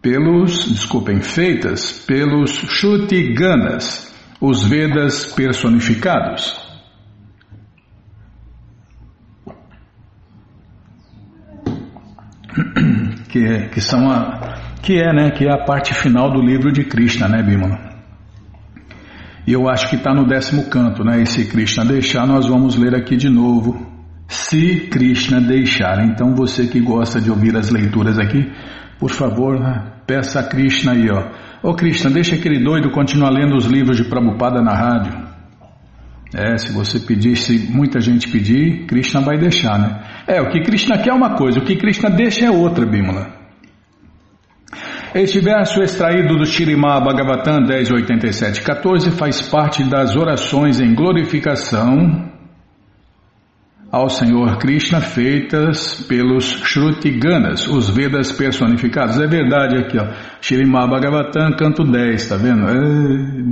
pelos, desculpem, feitas pelos Shutiganas, os Vedas personificados. Que, é, que são a que é, né, que é a parte final do livro de Krishna, né, Bimala? E eu acho que está no décimo canto, né? E se Krishna deixar, nós vamos ler aqui de novo. Se Krishna deixar. Então você que gosta de ouvir as leituras aqui, por favor, né? peça a Krishna aí, ó. Ô Krishna, deixa aquele doido continuar lendo os livros de Prabhupada na rádio. É, se você pedir, se muita gente pedir, Krishna vai deixar, né? É, o que Krishna quer é uma coisa, o que Krishna deixa é outra, Bimala. Este verso extraído do Shirimá Bhagavatam 10.87.14 faz parte das orações em glorificação ao Senhor Krishna feitas pelos Shrutiganas, os Vedas personificados. É verdade aqui, ó. Shirimá Bhagavatam, canto 10, tá vendo?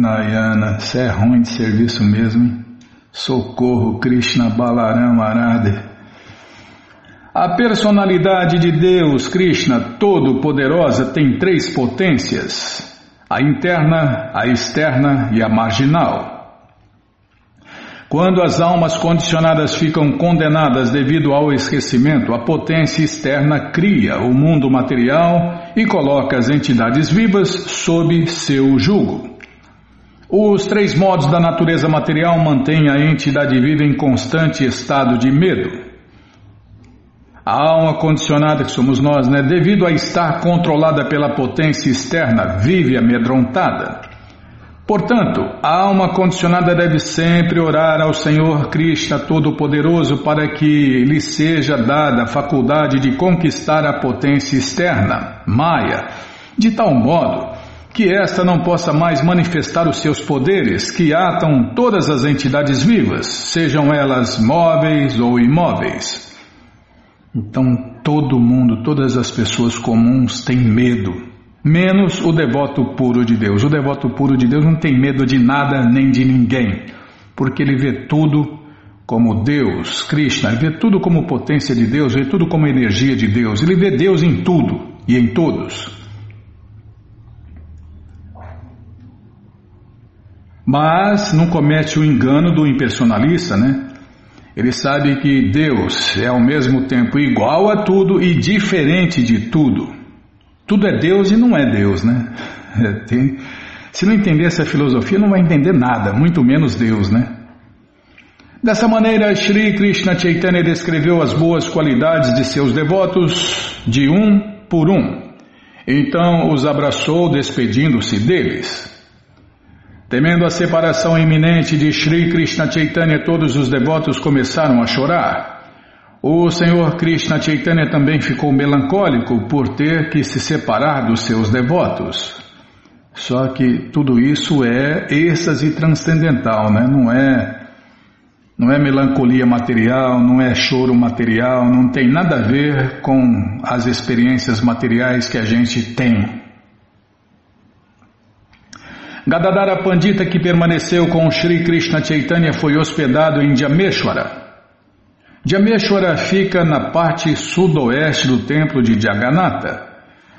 Nayana, você é ruim de serviço mesmo, hein? Socorro, Krishna Balaram Arade. A personalidade de Deus, Krishna, todo-poderosa, tem três potências: a interna, a externa e a marginal. Quando as almas condicionadas ficam condenadas devido ao esquecimento, a potência externa cria o mundo material e coloca as entidades vivas sob seu jugo. Os três modos da natureza material mantêm a entidade viva em constante estado de medo. A alma condicionada que somos nós, né, devido a estar controlada pela potência externa, vive amedrontada. Portanto, a alma condicionada deve sempre orar ao Senhor Krishna Todo-Poderoso para que lhe seja dada a faculdade de conquistar a potência externa, Maya, de tal modo que esta não possa mais manifestar os seus poderes que atam todas as entidades vivas, sejam elas móveis ou imóveis. Então todo mundo, todas as pessoas comuns têm medo, menos o devoto puro de Deus. O devoto puro de Deus não tem medo de nada nem de ninguém, porque ele vê tudo como Deus, Krishna, ele vê tudo como potência de Deus, vê tudo como energia de Deus, ele vê Deus em tudo e em todos. Mas não comete o engano do impersonalista, né? Ele sabe que Deus é ao mesmo tempo igual a tudo e diferente de tudo. Tudo é Deus e não é Deus, né? É, tem, se não entender essa filosofia, não vai entender nada, muito menos Deus, né? Dessa maneira, Sri Krishna Chaitanya descreveu as boas qualidades de seus devotos de um por um. Então os abraçou, despedindo-se deles. Temendo a separação iminente de Sri Krishna Chaitanya, todos os devotos começaram a chorar. O Senhor Krishna Chaitanya também ficou melancólico por ter que se separar dos seus devotos. Só que tudo isso é êxtase transcendental, né? não é não é melancolia material, não é choro material, não tem nada a ver com as experiências materiais que a gente tem. Gadadara Pandita, que permaneceu com Sri Krishna Chaitanya, foi hospedado em Jameshwara. Jameshwara fica na parte sudoeste do templo de Jagannatha.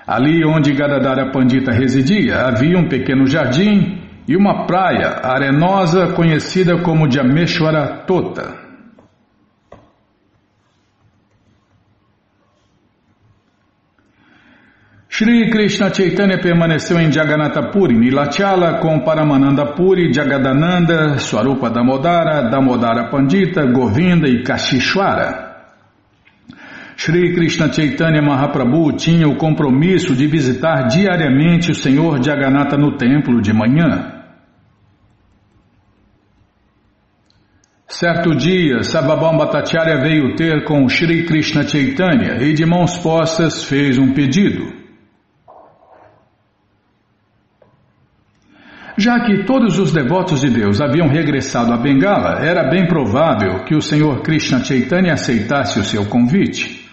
Ali onde Gadadara Pandita residia, havia um pequeno jardim e uma praia arenosa conhecida como Jameshwara Tota. Shri Krishna Chaitanya permaneceu em Jagannatha Puri, Nilachala, com Paramananda Puri, Jagadananda, Swarupa Damodara, Damodara Pandita, Govinda e Kashishwara. Shri Krishna Chaitanya Mahaprabhu tinha o compromisso de visitar diariamente o Senhor Jagannatha no templo de manhã. Certo dia, Sababam Bhattacharya veio ter com Shri Krishna Chaitanya e de mãos postas fez um pedido. Já que todos os devotos de Deus haviam regressado a Bengala, era bem provável que o Senhor Krishna Chaitanya aceitasse o seu convite.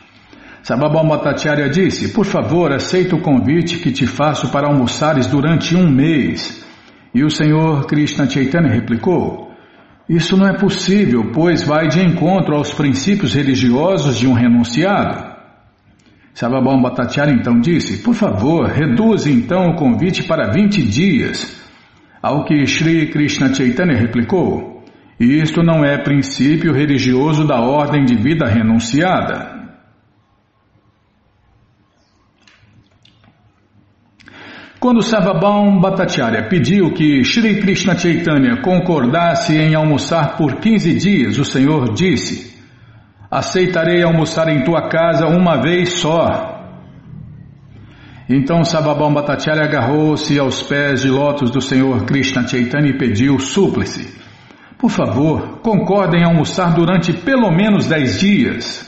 Sababam Bhattacharya disse: Por favor, aceita o convite que te faço para almoçares durante um mês. E o Senhor Krishna Chaitanya replicou: Isso não é possível, pois vai de encontro aos princípios religiosos de um renunciado. Sababam Bhattacharya então disse: Por favor, reduze então o convite para 20 dias. Ao que Sri Krishna Chaitanya replicou: Isto não é princípio religioso da ordem de vida renunciada. Quando Sarvabhaum Bhattacharya pediu que Sri Krishna Chaitanya concordasse em almoçar por 15 dias, o Senhor disse: Aceitarei almoçar em tua casa uma vez só. Então Sarvabhaum Bhattacharya agarrou-se aos pés de lótus do Senhor Krishna Chaitanya e pediu súplice: Por favor, concordem em almoçar durante pelo menos dez dias.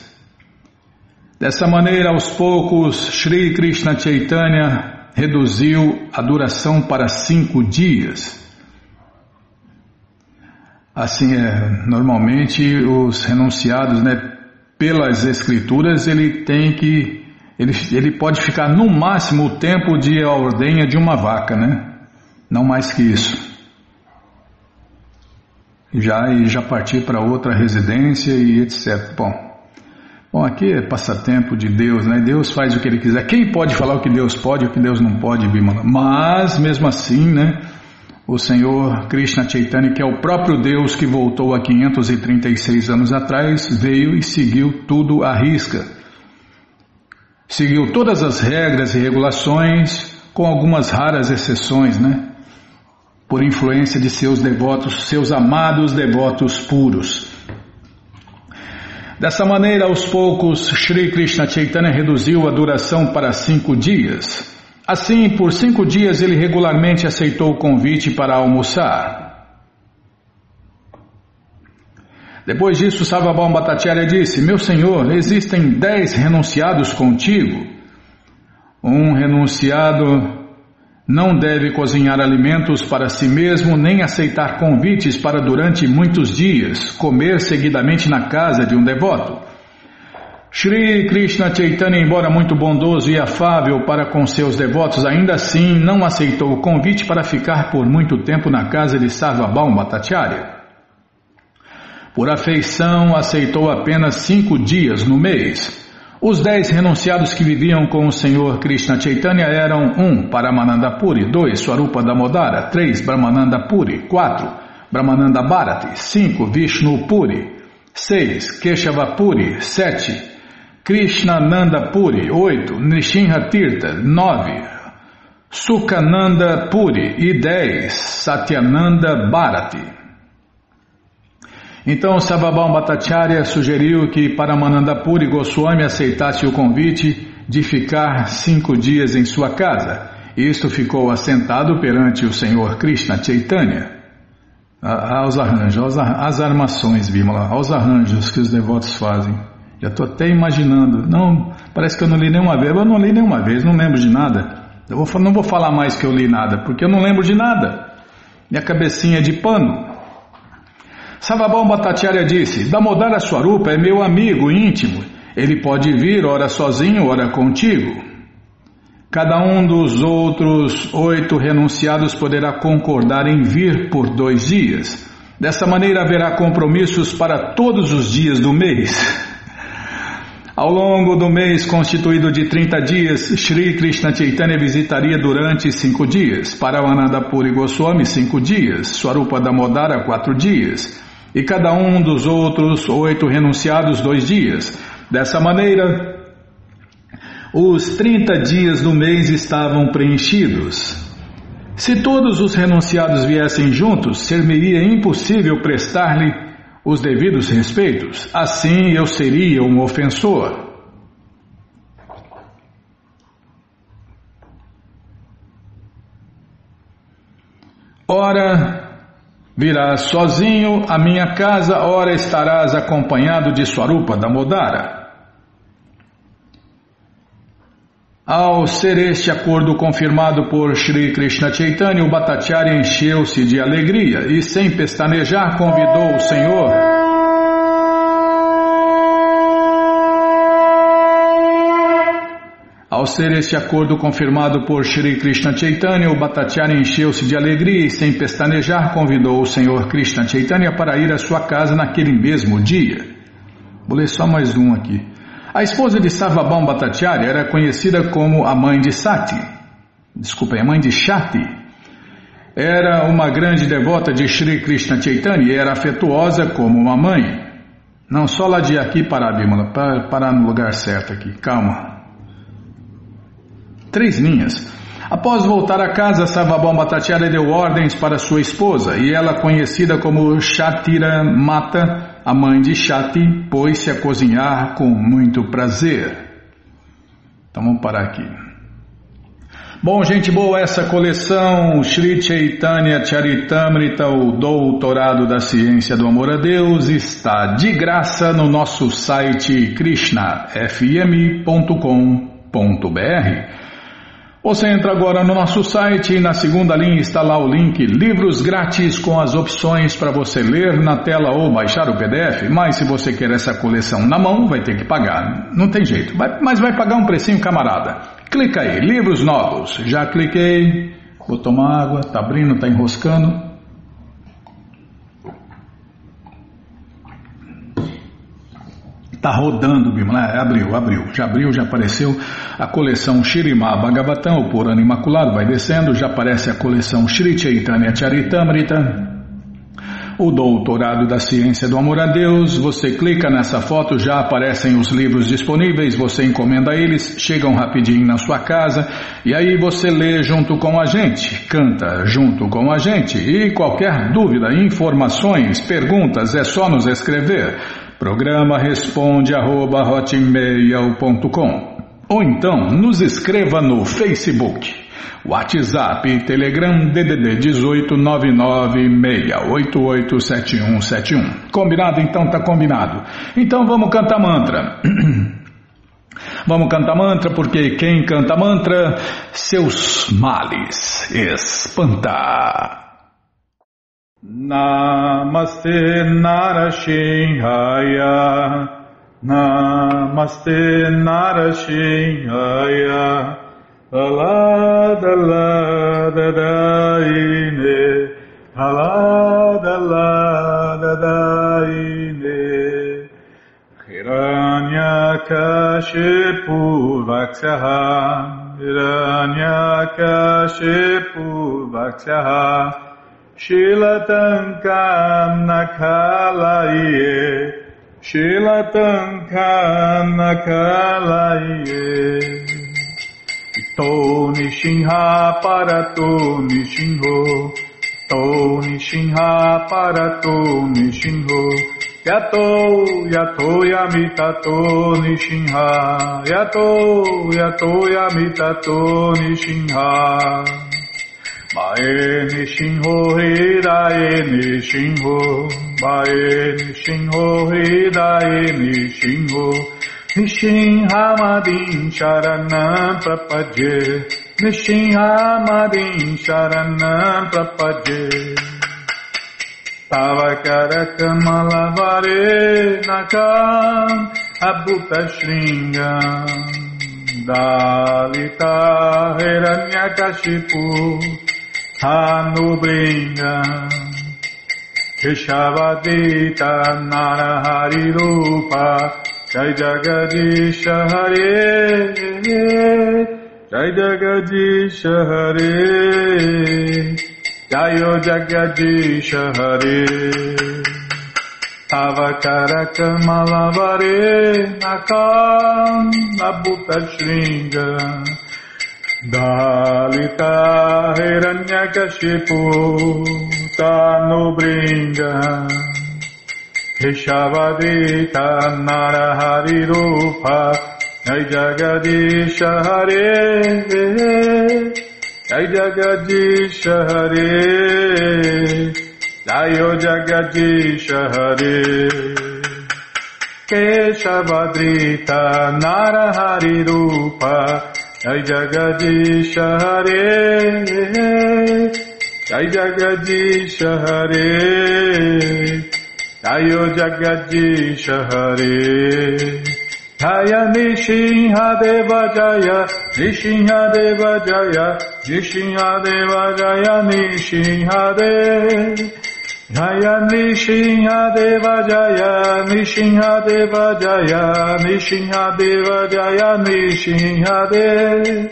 Dessa maneira, aos poucos, Sri Krishna Chaitanya reduziu a duração para cinco dias. Assim, é, normalmente os renunciados, né, pelas escrituras, ele tem que, ele, ele pode ficar no máximo o tempo de a ordenha de uma vaca, né? Não mais que isso. Já e já partir para outra residência e etc. Bom, Bom, aqui é passatempo de Deus, né? Deus faz o que Ele quiser. Quem pode falar o que Deus pode e o que Deus não pode, Bimala? Mas, mesmo assim, né? O Senhor Krishna Chaitanya, que é o próprio Deus que voltou há 536 anos atrás, veio e seguiu tudo à risca. Seguiu todas as regras e regulações, com algumas raras exceções, né? Por influência de seus devotos, seus amados devotos puros. Dessa maneira, aos poucos, Sri Krishna Chaitanya reduziu a duração para cinco dias. Assim, por cinco dias, ele regularmente aceitou o convite para almoçar. Depois disso, Sarvabhaum Bhattacharya disse: Meu senhor, existem dez renunciados contigo. Um renunciado não deve cozinhar alimentos para si mesmo nem aceitar convites para durante muitos dias comer seguidamente na casa de um devoto. Shri Krishna Chaitanya, embora muito bondoso e afável para com seus devotos, ainda assim não aceitou o convite para ficar por muito tempo na casa de Sarvabhaum Bhattacharya. Por afeição, aceitou apenas cinco dias no mês. Os dez renunciados que viviam com o Senhor Krishna Chaitanya eram 1. Um, Paramananda Puri 2. Swarupa Damodara 3. Brahmananda Puri 4. Brahmananda Bharati 5. Vishnu Puri 6. Keshava Puri 7. Krishnananda Puri 8. Nishinha Tirtha 9. Sukhananda Puri e 10. Satyananda Bharati então Sababam Bhattacharya sugeriu que Paramanandapuri Goswami aceitasse o convite de ficar cinco dias em sua casa isto ficou assentado perante o Senhor Krishna Chaitanya. Aos arranjos, às armações, Bimala, aos arranjos que os devotos fazem. Já estou até imaginando. Não, parece que eu não li nenhuma vez. Eu não li nenhuma vez, não lembro de nada. Eu vou, não vou falar mais que eu li nada, porque eu não lembro de nada. Minha cabecinha é de pano. Savabam Bhattacharya disse: Damodara Swarupa é meu amigo íntimo. Ele pode vir, ora sozinho, ora contigo. Cada um dos outros oito renunciados poderá concordar em vir por dois dias. Dessa maneira haverá compromissos para todos os dias do mês. Ao longo do mês constituído de 30 dias, Sri Krishna Chaitanya visitaria durante cinco dias, Paravananda Puri Goswami cinco dias, Swarupa Damodara quatro dias, e cada um dos outros oito renunciados dois dias. Dessa maneira, os 30 dias do mês estavam preenchidos. Se todos os renunciados viessem juntos, ser-me-ia impossível prestar-lhe os devidos respeitos, assim eu seria um ofensor. Ora, virás sozinho à minha casa, ora estarás acompanhado de Swarupa Damodara. Ao ser este acordo confirmado por Sri Krishna Chaitanya, o Bhattacharya encheu-se de alegria e, sem pestanejar, convidou o Senhor. Ao ser este acordo confirmado por Sri Krishna Chaitanya, o Bhattacharya encheu-se de alegria e, sem pestanejar, convidou o Senhor Krishna Chaitanya para ir à sua casa naquele mesmo dia. Vou ler só mais um aqui. A esposa de Sarvabhaum Bhattacharya era conhecida como a mãe de Sati. Desculpa, a mãe de Shati. Era uma grande devota de Sri Krishna Chaitanya e era afetuosa como uma mãe. Não só lá de aqui parar, Bimala, para parar no lugar certo aqui. Calma. Três linhas. Após voltar a casa, Sarvabhaum Bhattacharya deu ordens para sua esposa e ela, conhecida como Shatira Mata, a mãe de Shati pôs-se a cozinhar com muito prazer. Então vamos parar aqui. Bom, gente boa, essa coleção Sri Chaitanya Charitamrita, o Doutorado da Ciência do Amor a Deus, está de graça no nosso site krishnafm.com.br. Você entra agora no nosso site e na segunda linha está lá o link Livros Grátis com as opções para você ler na tela ou baixar o PDF. Mas se você quer essa coleção na mão, vai ter que pagar. Não tem jeito, vai, mas vai pagar um precinho camarada. Clica aí, Livros Novos. Já cliquei, vou tomar água, tá abrindo, tá enroscando. Está rodando, Bimala. É, abriu, abriu. Já abriu, já apareceu a coleção Shirimá Bhagavatam, o Purana Imaculado, vai descendo, já aparece a coleção Shri Chaitanya Charitamrita, o Doutorado da Ciência do Amor a Deus. Você clica nessa foto, já aparecem os livros disponíveis, você encomenda eles, chegam rapidinho na sua casa e aí você lê junto com a gente, canta junto com a gente. E qualquer dúvida, informações, perguntas, é só nos escrever. Programa responde arroba ou então nos escreva no Facebook, WhatsApp, Telegram DDD 18 996887171. Combinado? Então tá combinado. Então vamos cantar mantra. Vamos cantar mantra porque quem canta mantra, seus males espanta. Namaste Narashinhaya Namaste Narashinhaya Aladaladaine Aladaladaine Hiranyakashipu Vaksyaha Hiranyakashipu Vaksyaha Shilatankam nakalaye Shilatankam nakalaye To nishinha parato nishinho To nishinha parato nishinho Yato, yato yamitato nishinha. Yato, yato yamitato nishinha. Mae nishinho hidae nishinho. Mae nishinho hidae nishinho. Nishinhamadin sharanam prapadye. Nishinhamadin sharanam prapadye. Tavakarakamalabare nakam abhuta shringam Dalita hiranyakashipu hanubringam Keshavadita narahari rupa Jai Jagadisha Hare Jai Jagadisha Hare Jayo Jagadisha Hare. Avakaraka Malavare Nakam Nabuta Shringa Dalita Hiranyakashipu Tanubringa Keshavadita Narahari Rupa Jai Jagadisha Hare Jai Jagadish Hare Jayo Jagadish Hare Keshavadrita Narahari Rupa Jai Jagadish Hare Jai Jagadish Hare. Jayo Jagadish Hare. Jaya Nishinha Deva Jaya Nishinha Deva Jaya. Nishinha Deva Jaya Nishinha Deva Jaya Nishinha Deva Jaya Nishinha Deva Jaya Nishinha Deva Jaya Nishinha Deva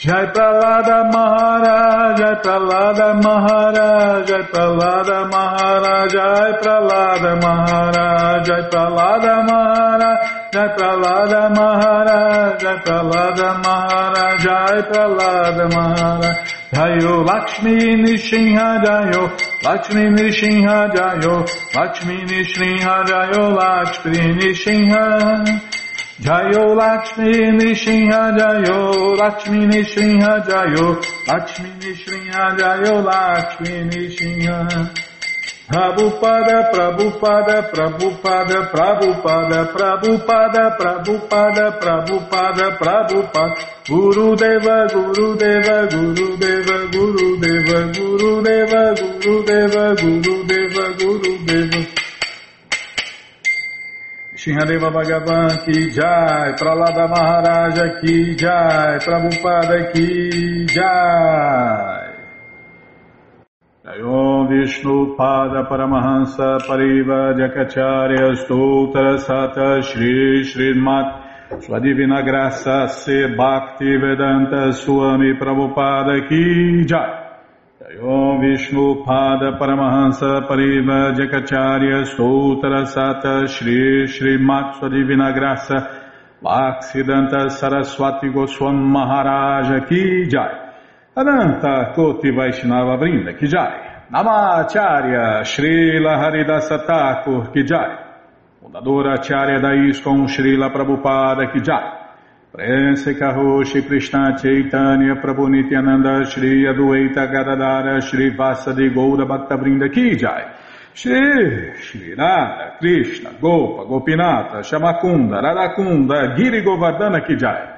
Jai Pralada Maharaj, Jai Pralada Maharaj, Jai Pralada Maharaj, Jai Pralada Maharaj, Jai Pralada Maharaj, Jai Pralada Maharaj, Jai Pralada Maharaj, Jai Pralada Maharaj, Jayo Lakshmi Nishinha Jayo, Lakshmi Nishinha Jayo, Lakshmi Nishinha Jayo, Lakshmi Nishinha. Jayo Lakshmi Nishinha Jayo Lakshmi Nishinha Jayo Lakshmi Nishinha Jayo Lakshmi Nishinha Prabhupada Prabhupada Prabhupada Prabhupada Prabhupada Prabhupada Prabhupada Prabhupada Guru Deva Guru Deva Guru Deva Guru Deva Guru Deva Guru Deva Guru Deva Guru Deva Shinhadeva Bhagavan ki jai, Pralada Maharaja ki jai, Prabhupada ki jai. Jayom Vishnu Pada Paramahansa Pariva Jakacharya Stoutra Sata Shri Srimat. Sua Divina Graça Se Bhakti Vedanta Swami Prabhupada ki jai. Om Vishnu Pada Paramahansa Pariva Jakacharya Sutra Sata Shri Shri Sua Divina Graça Bhaksidanta Saraswati Goswam Maharaja Ki Jai. Ananta Koti Vaishnava Brinda Ki Jai Namacharya Srila Haridasa Thakur Ki Jai. Fundadora Acharya da ISKCON Srila Prabhupada Ki Jai. Prense Karoshi Krishna Chaitanya Prabhu Nityananda Shri Adueta Gadadara Shri Vasadi Goura Bhaktavrinda Ki Jai. Shri Shri Radha Krishna Gopa Gopinata Shamakunda Radakunda Giri Govardhana Ki Jai